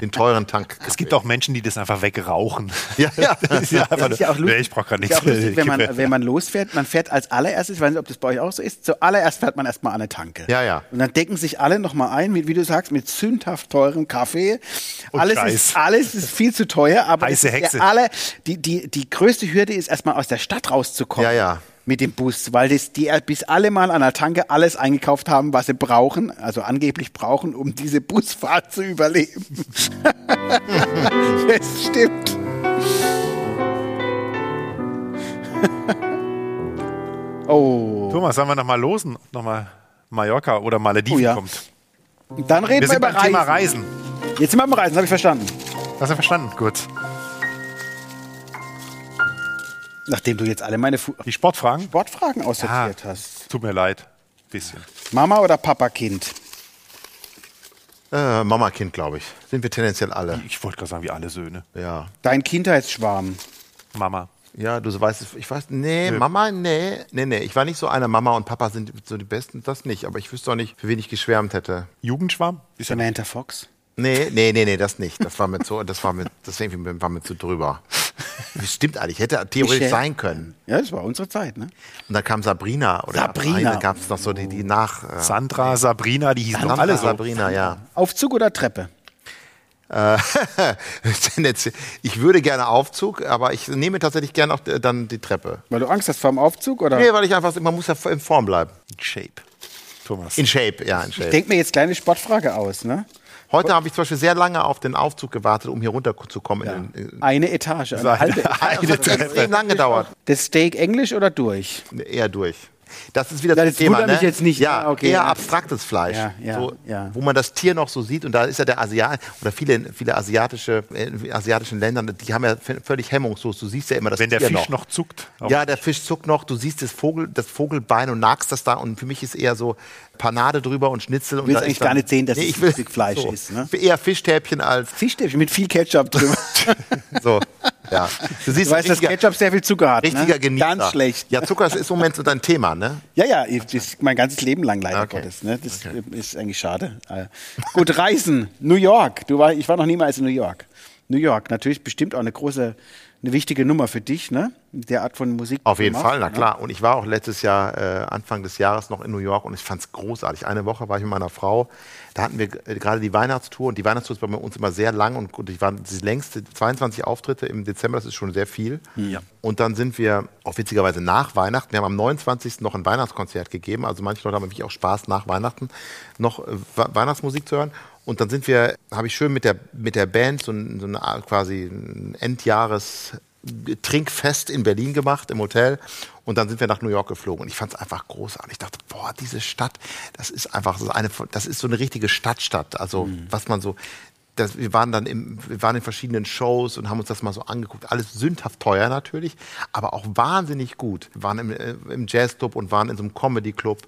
Den teuren Tank. Es gibt auch Menschen, die das einfach wegrauchen. Ja, ja. Das ist ja einfach Das ist ja auch lustig, nee, ich brauche ist nichts. lustig, wenn, man, wenn man losfährt, man fährt als allererstes, ich weiß nicht, ob das bei euch auch so ist, zuallererst fährt man erstmal an eine Tanke. Ja, ja. Und dann decken sich alle nochmal ein, mit, wie du sagst, mit sündhaft teurem Kaffee. Und alles, Scheiß. ist, alles ist viel zu teuer, aber Heiße Hexe. Alle, die, die, die größte Hürde ist erstmal aus der Stadt rauszukommen. Ja, ja. Mit dem Bus, weil das, die bis alle mal an der Tanke alles eingekauft haben, was sie brauchen, also angeblich brauchen, um diese Busfahrt zu überleben. das stimmt. oh. Thomas, sollen wir nochmal losen? Nochmal Mallorca oder Malediven Oh ja. kommt. Dann reden Wir wir, über beim Thema Reisen. Reisen. Jetzt sind wir beim Reisen, habe ich verstanden. Hast du verstanden? Gut. Nachdem du jetzt alle meine Fu Die Sportfragen? Sportfragen Ja, aussortiert hast. tut mir leid. Bisschen. Mama oder Papa Kind? Äh, Mama-Kind, glaube ich. Sind wir tendenziell alle. Ich wollte gerade sagen, wie alle Söhne. Ja. Dein Kindheitsschwarm. Mama. Ja, du weißt es, ich weiß, nee, Mama, nee, nee, nee. Ich war nicht so einer, Mama und Papa sind so die Besten, das nicht. Aber ich wüsste auch nicht, für wen ich geschwärmt hätte. Jugendschwarm? Ist ja Samantha Fox. Nee, nee, nee, nee, das nicht. Das war mir zu, das war mir, das war mir zu drüber. Das stimmt eigentlich, hätte theoretisch Michelle. sein können. Ja, das war unsere Zeit, ne? Und dann kam Sabrina oder Sabrina. Gab es noch so die, die nach. Äh, Sandra, Sabrina, die hießen doch Sandra, alle so. Sabrina, ja. Aufzug oder Treppe? Äh, ich würde gerne Aufzug, aber ich nehme tatsächlich gerne auch äh, dann die Treppe. Weil du Angst hast vor dem Aufzug? Oder? Nee, weil ich einfach, man muss ja in Form bleiben. Shape. Thomas. In Shape, ja, in Ich Shape. denke mir jetzt kleine Sportfrage aus, ne? Heute habe ich zum Beispiel sehr lange auf den Aufzug gewartet, um hier runterzukommen. In den, Eine Etage, eine halbe eine das hat extrem lang gedauert. Das Steak Englisch oder durch? Eher durch. Das ist wieder Ja, das das Thema, ne? mich jetzt nicht. Ja, Ah, okay, eher ja. abstraktes Fleisch, Ja, ja, so, ja. wo man das Tier noch so sieht. Und da ist ja der Asiat oder viele, viele asiatische, äh, asiatischen Länder, die haben ja völlig hemmungslos. Du siehst ja immer das Wenn der Tier Fisch noch. noch zuckt. Ja, der Fisch zuckt noch, du siehst das, Vogel, das Vogelbein und nagst das da und für mich ist eher so Panade drüber und Schnitzel. und willst da ist eigentlich dann- gar nicht sehen, dass es ich will, Stück Fleisch ist, ne? Eher Fischstäbchen als Fischstäbchen mit viel Ketchup drüber. so. Ja. Du siehst Du weißt, dass Ketchup sehr viel Zucker hat. richtiger ne? Genießer. Ganz schlecht. Ja, Zucker ist im Moment so dein Thema, ne? Ja, ja, ich, das ist mein ganzes Leben lang leider Okay. Gottes. Ne? Das ist eigentlich schade. Äh, Gut, Reisen. New York. Du war, ich war noch niemals in New York. New York, natürlich bestimmt auch eine große, eine wichtige Nummer für dich, ne? Der Art von Musik. die Auf jeden machst, Fall, na ne? klar. Und ich war auch letztes Jahr, äh, Anfang des Jahres noch in New York und ich fand es großartig. Eine Woche war ich mit meiner Frau. Da hatten wir äh, gerade die Weihnachtstour und die Weihnachtstour ist bei uns immer sehr lang und gut, ich war die längste, 22 Auftritte im Dezember, das ist schon sehr viel. Ja. Und dann sind wir auch witzigerweise nach Weihnachten, wir haben am 29. noch ein Weihnachtskonzert gegeben, also manche Leute haben wirklich auch Spaß nach Weihnachten noch äh, We- Weihnachtsmusik zu hören. Und dann sind wir, habe ich schön mit der, mit der Band so, ein, so eine Art quasi ein Endjahres Trinkfest in Berlin gemacht im Hotel und dann sind wir nach New York geflogen und ich fand es einfach großartig. Ich dachte, boah, diese Stadt, das ist einfach so eine, das ist so eine richtige Stadtstadt. Also was man so, das, wir waren dann im, wir waren in verschiedenen Shows und haben uns das mal so angeguckt. Alles sündhaft teuer natürlich, aber auch wahnsinnig gut. Wir waren im, äh, im Jazzclub und waren in so einem Comedy-Club.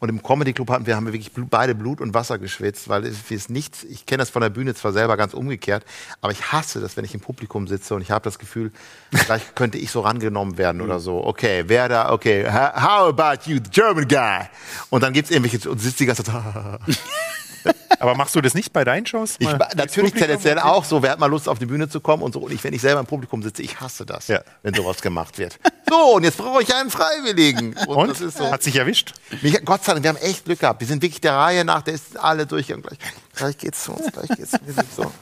Und im Comedy-Club hatten wir, haben wir wirklich beide Blut und Wasser geschwitzt, weil es ist nichts, ich kenne das von der Bühne zwar selber ganz umgekehrt, aber ich hasse das, wenn ich im Publikum sitze und ich habe das Gefühl, vielleicht könnte ich so rangenommen werden oder so. Okay, wer da, okay, how about you, the German guy? Und dann gibt's irgendwelche, und sitzt die ganze Zeit, Aber machst du das nicht bei deinen Shows? Ich, natürlich tendenziell auch so. Wer hat mal Lust, auf die Bühne zu kommen und so. Und ich, wenn ich selber im Publikum sitze, ich hasse das, Ja. wenn sowas gemacht wird. So, und jetzt brauche ich einen Freiwilligen. Und, Und? das ist so. Hat sich erwischt? Mich, Gott sei Dank, wir haben echt Glück gehabt. Wir sind wirklich der Reihe nach, der ist alle durchgegangen. Gleich, gleich geht's zu uns, gleich geht's. Wir sind so.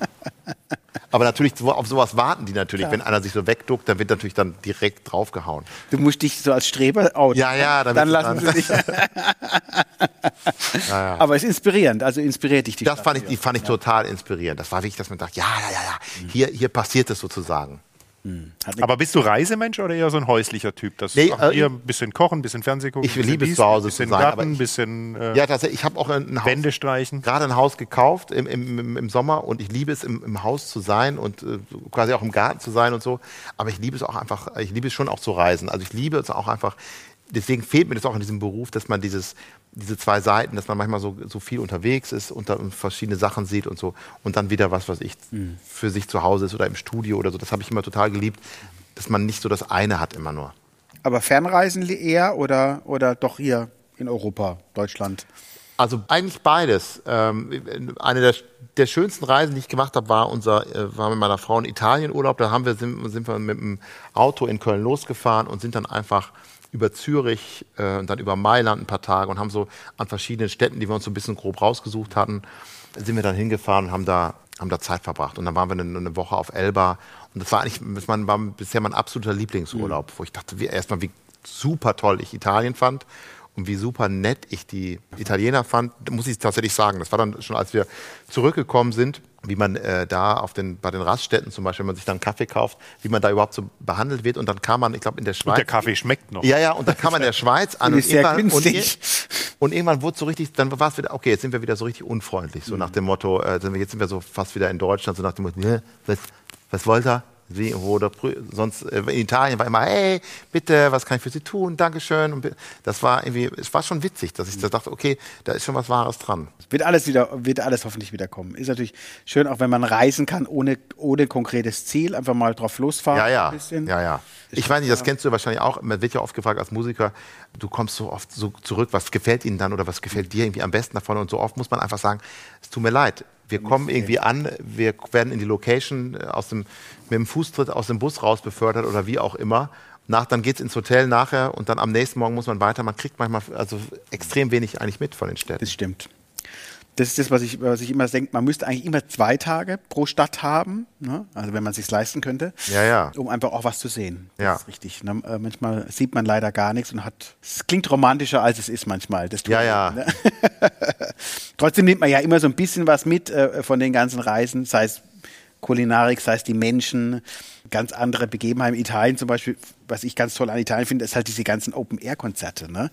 Aber natürlich, so- auf sowas warten die natürlich. Wenn einer sich so wegduckt, dann wird natürlich dann direkt draufgehauen. Du musst dich so als Streber outen. Ja, ja, dann, lassen sie dich. Aber es ist inspirierend, also inspiriert dich die Das Stadt fand ich, die fand ich total inspirierend. Das war wirklich, dass man dachte, ja, ja, ja, ja, hier, hier passiert es sozusagen. Eine- Aber bist du Reisemensch oder eher so ein häuslicher Typ? Das Nee, äh, ihr ein bisschen kochen, ein bisschen Fernsehen gucken, Ich bisschen liebe es zu Hause bisschen zu sein, Garten, ein ich- bisschen äh, Ja, tatsächlich. Ich habe auch ein Haus, Wände streichen. gerade ein Haus gekauft im, im, im- im Sommer und ich liebe es, im, im Haus zu sein und äh, quasi auch im Garten zu sein und so. Aber ich liebe es auch einfach, ich liebe es schon auch zu reisen. Also ich liebe es auch einfach, deswegen fehlt mir das auch in diesem Beruf, dass man dieses, diese zwei Seiten, dass man manchmal so, so viel unterwegs ist und dann verschiedene Sachen sieht und so und dann wieder was, was ich für sich zu Hause ist oder im Studio oder so. Das habe ich immer total geliebt, dass man nicht so das eine hat immer nur. Aber Fernreisen eher oder, oder doch hier in Europa, Deutschland? Also eigentlich beides. Ähm, eine der, der schönsten Reisen, die ich gemacht habe, war unser, äh, war mit meiner Frau in Italien Urlaub. Da haben wir, sind, sind wir mit dem Auto in Köln losgefahren und sind dann einfach über Zürich äh, und dann über Mailand ein paar Tage und haben so an verschiedenen Städten, die wir uns so ein bisschen grob rausgesucht hatten, sind wir dann hingefahren und haben da, haben da Zeit verbracht. Und dann waren wir eine, eine Woche auf Elba. Und das war eigentlich, das war bisher mein absoluter Lieblingsurlaub, wo ich dachte, wie, erstmal, wie super toll ich Italien fand und wie super nett ich die Italiener fand, muss ich tatsächlich sagen. Das war dann schon, als wir zurückgekommen sind, wie man äh, da auf den, bei den Raststätten zum Beispiel, wenn man sich dann Kaffee kauft, wie man da überhaupt so behandelt wird. Und dann kam man, ich glaube, in der Schweiz. Und der Kaffee schmeckt noch. Ja, ja, und dann kam man in der Schweiz an. Und, und, und, und, irgendwann wurde es so richtig, dann war es wieder, okay, jetzt sind wir wieder so richtig unfreundlich. So mhm. nach dem Motto, äh, sind wir, jetzt sind wir so fast wieder in Deutschland, so nach dem Motto, ne, was, was wollt ihr? Wie, wo der, sonst äh, in Italien war immer, hey, bitte, was kann ich für Sie tun? Dankeschön. Und das war irgendwie, es war schon witzig, dass ich da dachte, okay, da ist schon was Wahres dran. Wird alles wieder, wird alles hoffentlich wieder kommen. Ist natürlich schön, auch wenn man reisen kann ohne, ohne konkretes Ziel, einfach mal drauf losfahren. Ja, ja. ja, ja. Ich weiß nicht, das kennst du wahrscheinlich auch. Man wird ja oft gefragt als Musiker, du kommst so oft so zurück, was gefällt Ihnen dann oder was gefällt dir irgendwie am besten davon? Und so oft muss man einfach sagen, es tut mir leid wir kommen irgendwie an, wir werden in die Location äh, aus dem, mit dem Fußtritt aus dem Bus raus befördert oder wie auch immer. Nach, dann geht es ins Hotel nachher und dann am nächsten Morgen muss man weiter. Man kriegt manchmal also extrem wenig eigentlich mit von den Städten. Das stimmt. Das ist das, was ich, was ich immer denke. Man müsste eigentlich immer zwei Tage pro Stadt haben, ne? also wenn man es sich leisten könnte, ja, ja. um einfach auch was zu sehen. Das ja. ist richtig. Ne? Äh, manchmal sieht man leider gar nichts und hat. Es klingt romantischer, als es ist manchmal. Das ja, ja. Ne? Trotzdem nimmt man ja immer so ein bisschen was mit äh, von den ganzen Reisen, sei es Kulinarik, sei es die Menschen, ganz andere Begebenheiten. Italien zum Beispiel, was ich ganz toll an Italien finde, ist halt diese ganzen Open-Air-Konzerte. Ne?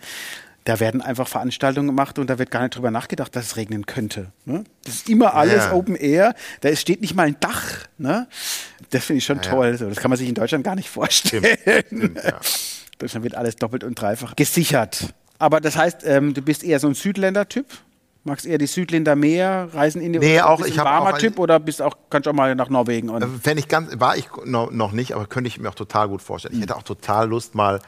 Da werden einfach Veranstaltungen gemacht und da wird gar nicht drüber nachgedacht, dass es regnen könnte. Ne? Das ist immer alles ja. Open Air. Da steht nicht mal ein Dach. Ne? Das finde ich schon ja, toll. Das kann man sich in Deutschland gar nicht vorstellen. Stimmt. Stimmt, ja. Deutschland wird alles doppelt und dreifach gesichert. Aber das heißt, ähm, du bist eher so ein Südländer-Typ? Magst eher die Südländer mehr, Reisen in die Nee, auch ich habe warmer auch Typ oder bist auch kannst du auch mal nach Norwegen und äh, Wenn ich ganz war ich noch, noch nicht, aber könnte ich mir auch total gut vorstellen. Ich hätte auch total Lust mal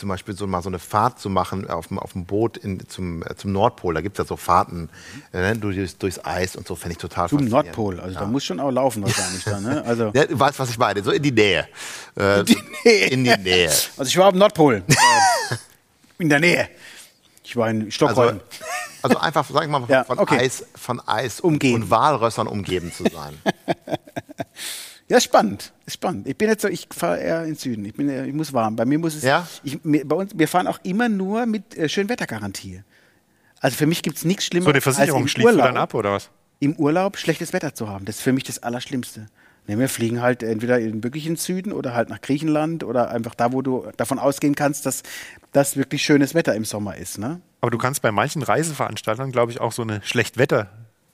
zum Beispiel so mal so eine Fahrt zu machen auf dem, auf dem Boot in, zum, äh, zum Nordpol. Da gibt es ja so Fahrten äh, durchs, durchs Eis und so, fände ich total Zum Nordpol, also ja. da muss schon auch laufen wahrscheinlich da, ne? Also ja, du weißt, was ich meine, so in die Nähe. Äh, in, die Nähe. in die Nähe. Also ich war am Nordpol. Äh, in der Nähe. Ich war in Stockholm. Also, also einfach, sag ich mal, von, ja, okay. Eis, von Eis umgeben. und Walrössern umgeben zu sein. Ja, spannend. Ist spannend. Ich bin jetzt so, ich fahre eher in Süden. Ich, bin, ich muss warm. Bei mir muss es. Ja? Ich, bei uns, wir fahren auch immer nur mit äh, Schönwettergarantie. Also für mich gibt es nichts Schlimmeres. So eine Versicherung als schließt Urlaub, du dann ab, oder was? Im Urlaub schlechtes Wetter zu haben. Das ist für mich das Allerschlimmste. Nee, wir fliegen halt entweder in wirklich in Süden oder halt nach Griechenland oder einfach da, wo du davon ausgehen kannst, dass das wirklich schönes Wetter im Sommer ist. Ne? Aber du kannst bei manchen Reiseveranstaltern, glaube ich, auch so eine Schlechtwetter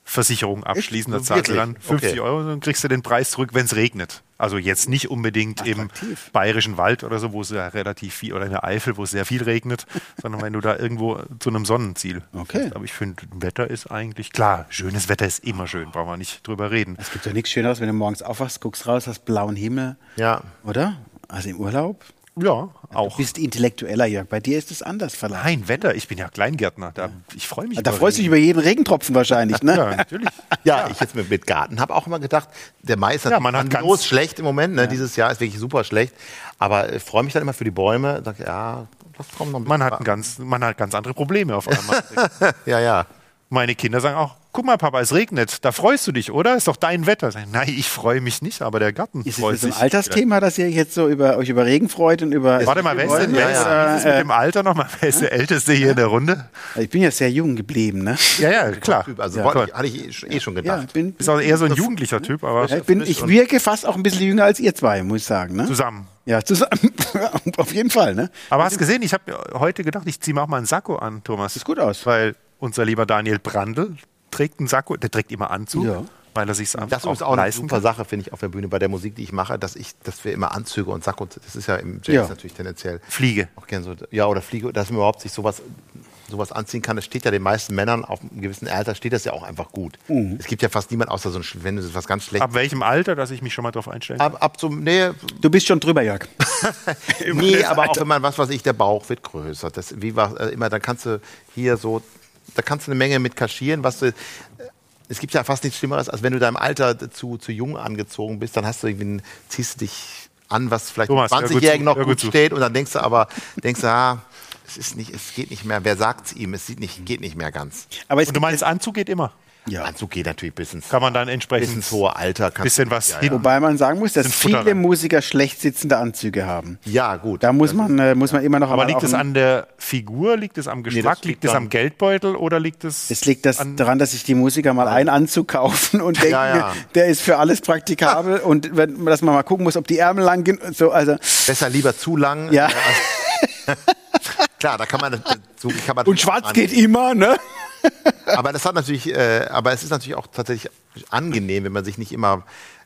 Versicherung abschließen. Da zahlst du dann 50 okay. Euro und kriegst du den Preis zurück, wenn es regnet. Also jetzt nicht unbedingt Attraktiv. im bayerischen Wald oder so, wo es ja relativ viel, oder in der Eifel, wo es sehr viel regnet, sondern wenn du da irgendwo zu einem Sonnenziel. Okay. Aber ich finde, Wetter ist eigentlich, klar, schönes Wetter ist immer schön, brauchen wir nicht drüber reden. Es gibt ja nichts Schöneres, wenn du morgens aufwachst, guckst raus, hast blauen Himmel. Ja. Oder? Also im Urlaub. Ja, auch. Du bist intellektueller, Jörg. Bei dir ist es anders verlangt. Nein, Wetter. Ich bin ja Kleingärtner. Da, ich freue mich. Da freust du dich über jeden Regentropfen wahrscheinlich, ne? ja, natürlich. Ja, ich jetzt mit, mit Garten habe auch immer gedacht, der Mai ist ja, man hat ganz schlecht im Moment. Ne? Ja. Dieses Jahr ist wirklich super schlecht. Aber ich freue mich dann immer für die Bäume. Sag, ja, das kommt noch ein man hat, ganz, man hat ganz andere Probleme auf einmal. ja, ja. Meine Kinder sagen auch, guck mal, Papa, es regnet. Da freust du dich, oder? Ist doch dein Wetter. Nein, ich freue mich nicht, aber der Garten ist freut sich. Ist das ein Altersthema, dass ihr jetzt so über euch über Regen freut und über. Warte mal, wer ist denn wer ist, ja. ist mit dem Alter nochmal? Wer ist der Älteste hier in der Runde? Ich bin ja sehr jung geblieben, ne? Ja, ja, klar. Also ja. hatte ich eh schon gedacht. Ja, bin, bist auch eher so ein jugendlicher Typ, aber. Ja, ich, bin, ich wirke fast auch ein bisschen jünger als ihr zwei, muss ich sagen. Ne? Zusammen. Ja, zusammen. Auf jeden Fall, ne? Aber hast gesehen, ich habe heute gedacht, ich ziehe mir auch mal einen Sakko an, Thomas. Sieht gut aus. Weil unser lieber Daniel Brandl, trägt einen Sakko, der trägt immer Anzug. Ja. Weil er sich Das ist auch eine super Sache, finde ich, auf der Bühne bei der Musik, die ich mache, dass ich, dass wir immer Anzüge und Sakko, das ist ja im Jazz ja. natürlich tendenziell. Fliege. Auch gern so, ja, oder Fliege, dass man überhaupt sich sowas sowas anziehen kann. Das steht ja den meisten Männern auf einem gewissen Alter, steht das ja auch einfach gut. Mhm. Es gibt ja fast niemand, außer so ein, wenn du was ganz schlecht. Ab welchem Alter, dass ich mich schon mal drauf einstellen kann? Ab, ab zum, nee, Du bist schon drüber, Jörg. nee, aber auch wenn man, was weiß ich, der Bauch wird größer. Das, wie war äh, immer, dann kannst du hier so, da kannst du eine Menge mit kaschieren, was du, äh, es gibt ja fast nichts Schlimmeres, als wenn du deinem Alter zu, zu jung angezogen bist, dann hast du irgendwie, ein- ziehst du dich an, was vielleicht Thomas, hör gut 20-Jährigen zu, noch gut gut steht und dann denkst du aber, denkst du, ah, es ist nicht, es geht nicht mehr, wer sagt's ihm, es sieht nicht, geht nicht mehr ganz. Aber es Und du meinst, Anzug geht immer? Ja. Anzug geht natürlich bis ins, Kann man dann bis entsprechend ins hohe Alter. kannst bisschen was ja, hin. Wobei man sagen muss, dass Futter viele rein. Musiker schlecht sitzende Anzüge haben. Ja, gut. Da muss man, äh, muss man immer noch Aber liegt es an der Figur, liegt es am Geschmack, das liegt es am Geldbeutel oder liegt es Es liegt das an daran, dass sich die Musiker mal einen Anzug kaufen und denken, Ja, ja. der ist für alles praktikabel und wenn, dass man mal gucken muss, ob die Ärmel lang gehen. und So, also, Besser lieber zu lang. ja. Klar, da kann man, so kann man Und schwarz geht immer, ne? Aber das hat natürlich, äh, aber es ist natürlich auch tatsächlich angenehm, wenn man sich nicht immer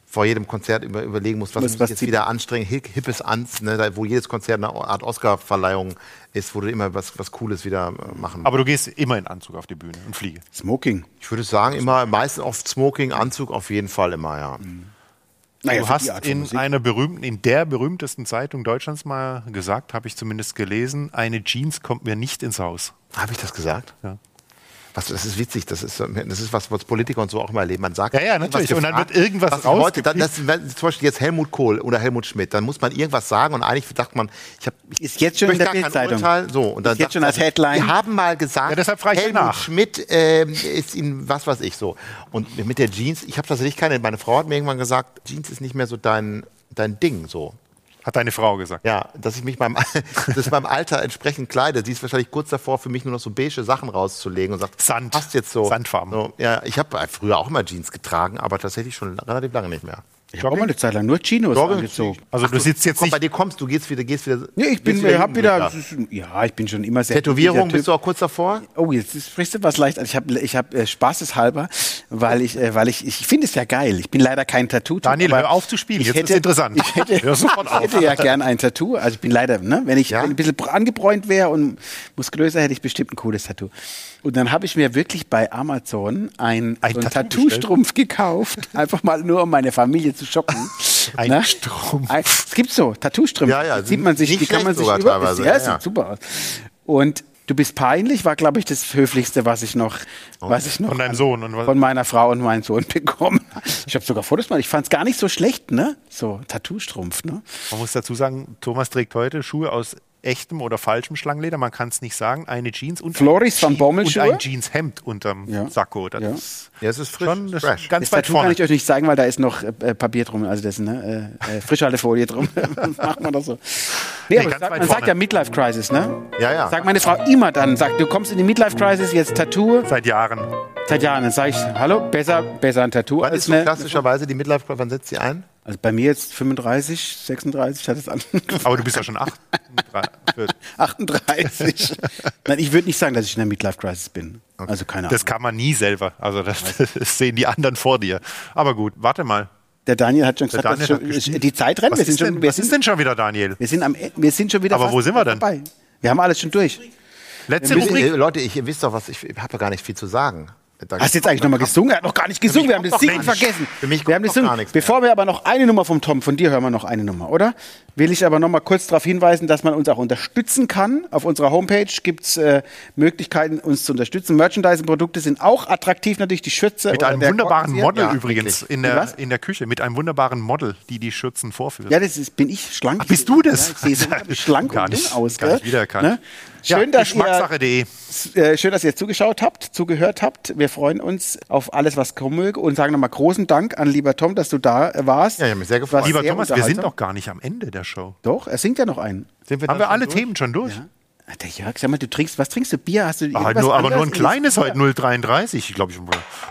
vor jedem Konzert über, überlegen muss, was, Was- muss ich was jetzt wieder anstrengen, Hi- hippes Ans, ne, da, wo jedes Konzert eine Art Oscar-Verleihung ist, wo du immer was, was Cooles wieder äh, machen Aber du gehst immer in Anzug auf die Bühne und fliege. Smoking. Ich würde sagen, immer, meistens oft Smoking, Anzug auf jeden Fall immer, ja. Naja, du hast in Musik. einer berühmten, in der berühmtesten Zeitung Deutschlands mal gesagt, habe ich zumindest gelesen, eine Jeans kommt mir nicht ins Haus. Habe ich das gesagt? Ja. Was, das ist witzig, das ist, das ist was, was Politiker und so auch immer erleben. Man sagt, Ja, ja, natürlich. Und dann wird irgendwas was heute, dann, das, wenn zum Beispiel jetzt Helmut Kohl oder Helmut Schmidt, dann muss man irgendwas sagen und eigentlich sagt man, ich habe Ist jetzt schon in möchte der gar kein Bildzeitung. Urteil. So, und dann Ist jetzt sagt schon als er, Headline. Wir haben mal gesagt, Ja, deshalb frage ich ja Helmut nach. Schmidt ähm, ist in was weiß ich so. Und mit der Jeans, ich habe tatsächlich keine, meine Frau hat mir irgendwann gesagt, Jeans ist nicht mehr so dein, dein Ding so. Hat deine Frau gesagt. Ja, dass ich mich meinem, das meinem Alter entsprechend kleide. Sie ist wahrscheinlich kurz davor, für mich nur noch so beige Sachen rauszulegen und sagt, Sand. passt jetzt so. Sandfarben. So, ja, ich habe früher auch immer Jeans getragen, aber tatsächlich schon relativ lange nicht mehr. Ich habe mal eine Zeit lang nur Chinos Jogging- angezogen. Also du sitzt jetzt Komm, bei nicht. dir kommst, du gehst wieder, gehst wieder. Ja, ich bin, gehst hab wieder, ja, ich bin schon immer sehr. Tätowierung, bist du auch kurz davor? Oh, jetzt ist- sprichst du was leicht. an. Ich habe ich hab, äh, spaßeshalber, weil ich, äh, weil ich, ich finde es ja geil. Ich bin leider kein tattoo Daniel, hör auf zu spielen. Ich Jetzt hätte, wird's interessant. Ich hätte, Hör sofort ich auf. hätte ja gern ein Tattoo. Also ich bin leider, ne, wenn ich Ja? ein bisschen angebräunt wäre und muskulöser, hätte ich bestimmt ein cooles Tattoo. Und dann habe ich mir wirklich bei Amazon ein, Ein so Tattoo-Strumpf gekauft, einfach mal nur um meine Familie zu schocken. Ein Ne? Strumpf. Ein, es gibt so Tattoo-Strümpfe. Ja, ja, Die sieht man sich, die kann man sich über, teilweise, ja, ja, sieht ja. super aus. Und du bist peinlich war, glaube ich, das höflichste, was ich noch, was ich noch Von deinem Sohn und was- von meiner Frau und meinem Sohn bekommen. Ich habe sogar Fotos mal. Ich fand es gar nicht so schlecht, ne? So Tattoo-Strumpf, ne? Man muss dazu sagen, Thomas trägt heute Schuhe aus echtem oder falschem Schlangenleder. Man kann es nicht sagen. Eine Jeans und Floris ein Jeans- und ein Jeanshemd unterm Ja. Sakko. Das Ja. ist Ja, es ist frisch. schon das fresh. ganz Das weit Tattoo kann vorne. ich euch nicht zeigen, weil da ist noch äh, Papier drum, also das ne, äh, äh, Frischhaltefolie drum. Macht man das so. Nee, sagt, weit man sagt vorne. ja Midlife Crisis, ne? Ja, ja. Sagt meine Frau immer dann, sagt, du kommst in die Midlife Crisis, jetzt Tattoo. Seit Jahren. Seit Jahren. Dann sage ich, hallo, besser, besser ein Tattoo Wann als ist so eine. klassischerweise die Midlife Crisis? Wann setzt sie ein? Also bei mir jetzt 35, 36 hat es angefangen. Aber du bist ja schon acht. Für- 38. Nein, ich würde nicht sagen, dass ich in der Midlife Crisis bin. Also keine Ahnung. Das kann man nie selber. Also das, das sehen die anderen vor dir. Aber gut, warte mal. Der Daniel hat schon gesagt, hat schon, die Zeit rennt. Was, Wir sind, ist, schon, denn, wir, was ist sind, denn schon wieder, Daniel? wir, sind am, E- wir sind schon wieder Aber wo sind wir denn? vorbei. Wir haben alles schon durch. Letzte müssen- Äh, Rubrik. Leute, ich, ihr wisst doch was, ich habe ja gar nicht viel zu sagen. Hast du jetzt eigentlich nochmal gesungen? Er hat noch gar nicht gesungen. Wir haben das Singen vergessen. Für mich wir haben das Singen. Bevor wir aber noch eine Nummer vom Tom, von dir hören wir noch eine Nummer, oder? Will ich aber noch mal kurz darauf hinweisen, dass man uns auch unterstützen kann. Auf unserer Homepage gibt es äh, Möglichkeiten, uns zu unterstützen. Merchandising-Produkte sind auch attraktiv, natürlich die Schürze. Mit einem der wunderbaren Korkenzieher. Model Ja, übrigens in der, in der Küche. Mit einem wunderbaren Model, die die Schürzen vorführt. Ja, das ist, bin ich schlank. Ach, bist du das? Ja, ich sehe so schlank Gar und nicht- aus. gar nicht wiedererkannt. Ne? Ja, Schön, dass ihr, äh, schön, dass ihr zugeschaut habt, zugehört habt. Wir freuen uns auf alles, was kommen möge und sagen nochmal großen Dank an lieber Tom, dass du da warst. Ja, ich hab mich sehr gefreut. Lieber sehr Thomas, wir sind noch gar nicht am Ende der Show. Doch, er singt ja noch einen. Sind wir Haben wir alle durch? Themen schon durch? Ah, Der Jörg, sag mal, du trinkst, was trinkst du? Bier? Hast du Ah, nur, aber nur ein kleines heute, 0,33, glaube ich.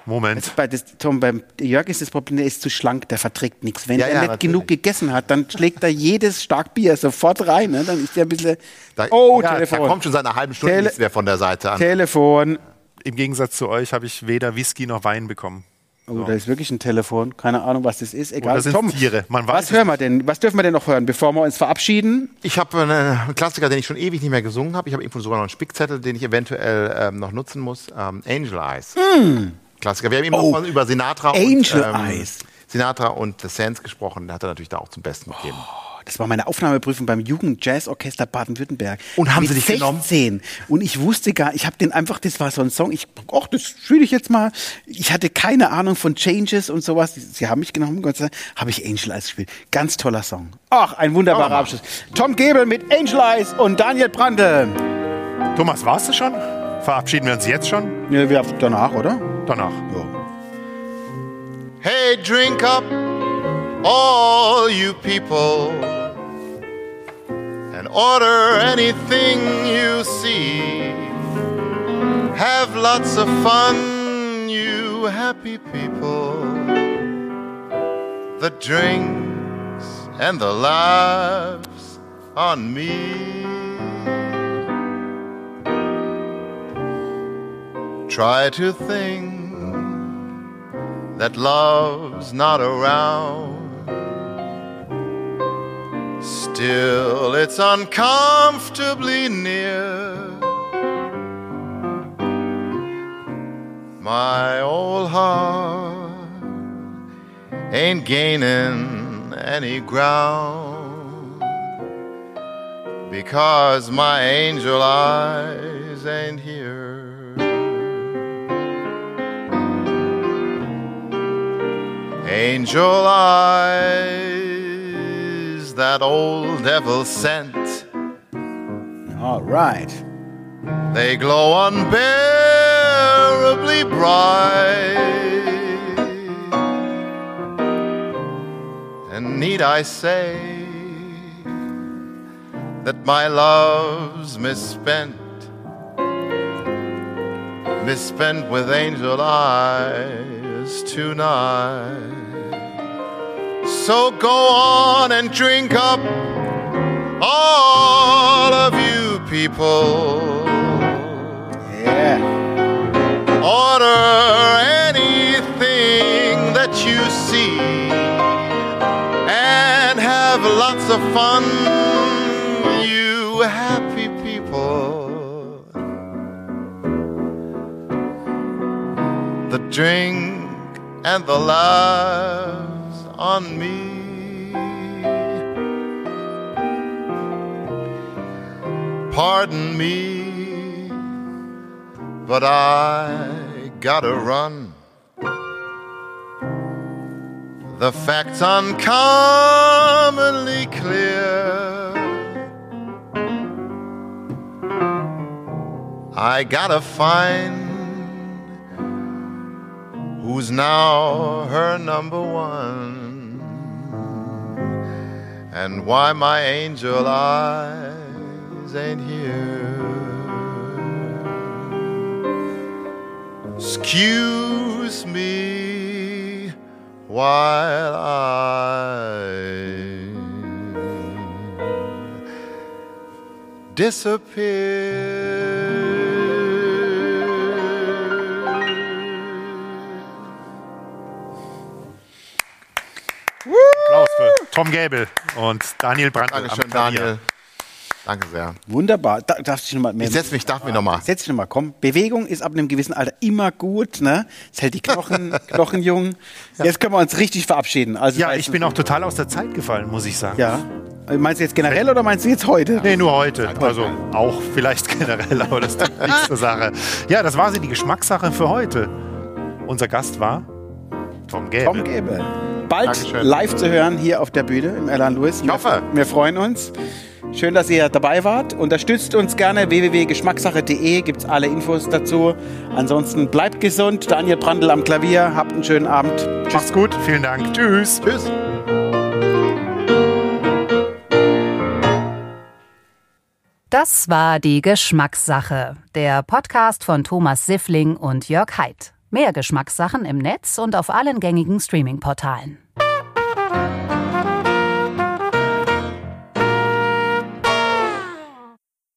Moment. Bei das, Tom, beim Jörg ist das Problem, der ist zu schlank, der verträgt nichts. Wenn Ja, er ja, nicht natürlich. genug gegessen hat, dann schlägt er jedes Starkbier sofort rein. Ne? Dann ist er ein bisschen. Da, oh, ja, Telefon. Da kommt schon seit einer halben Stunde Tele- nichts mehr von der Seite an. Telefon. Im Gegensatz zu euch habe ich weder Whisky noch Wein bekommen. Oh, da ist wirklich ein Telefon. Keine Ahnung, was das ist. Egal. Oder sind's Tom, Tiere? Man weiß was hören wir denn? Was dürfen wir denn noch hören, bevor wir uns verabschieden? Ich habe einen Klassiker, den ich schon ewig nicht mehr gesungen habe. Ich habe irgendwo sogar noch einen Spickzettel, den ich eventuell ähm, noch nutzen muss. Ähm, Angel Eyes. Klassiker. Wir haben eben Oh. noch mal über Sinatra Angel und, ähm, Eyes. Sinatra und The Sands gesprochen. Der hat er natürlich da auch zum Besten gegeben. Das war meine Aufnahmeprüfung beim Jugendjazzorchester Baden-Württemberg. Und haben Mit sie dich 16. Und ich wusste gar, ich habe den einfach, das war so ein Song, ich, ach, das spiele ich jetzt mal. Ich hatte keine Ahnung von Changes und sowas. Sie haben mich genommen, Gott sei Dank, habe ich Angel Eyes gespielt. Ganz toller Song. Ach, ein wunderbarer mal. Abschluss. Tom Gebel mit Angel Eyes und Daniel Brandl. Thomas, warst du schon? Verabschieden wir uns jetzt schon? Ja, wir danach, oder? Danach. Hey, drink up, all you people, and order anything you see. Have lots of fun, you happy people. The drinks and the laughs on me. Try to think that love's not around. Still, it's uncomfortably near. My old heart ain't gaining any ground because my angel eyes ain't here. Angel eyes, that old devil sent. All right. They glow unbearably bright. And need I say that my love's misspent, misspent with angel eyes tonight. So go on and drink up, all of you people. Yeah. Order anything that you see and have lots of fun, you happy people. The drink and the laughs on me. Pardon me but I gotta run. The facts uncommonly clear. I gotta find who's now her number one and why my angel eyes ain't here. Excuse me while I disappear. Tom Gäbel und Daniel Brandt Dankeschön. Daniel. Danke sehr. Wunderbar. Da, darfst du dich noch mal mehr Ich setz mich, darf mich nochmal. Setz dich nochmal, komm. Bewegung ist ab einem gewissen Alter immer gut, ne? Es hält die Knochen, Knochen jung. Jetzt können wir uns richtig verabschieden. Also Ja, ich bin auch total aus der Zeit gefallen, muss ich sagen. Ja. Meinst du jetzt generell oder meinst du jetzt heute? Nee, nur heute. Also auch vielleicht generell, aber das ist die nächste Sache. Ja, das war sie, die Geschmackssache für heute. Unser Gast war Tom Gäbel. Tom Gäbel. Bald Dankeschön. live zu hören hier auf der Bühne im Erlan Lewis. Ich hoffe. Wir, wir freuen uns. Schön, dass ihr dabei wart. Unterstützt uns gerne. www.geschmackssache.de gibt es alle Infos dazu. Ansonsten bleibt gesund. Daniel Brandl am Klavier. Habt einen schönen Abend. Macht's gut. Vielen Dank. Tschüss. Tschüss. Das war die Geschmackssache, der Podcast von Thomas Siffling und Jörg Haidt. Mehr Geschmackssachen im Netz und auf allen gängigen Streaming-Portalen.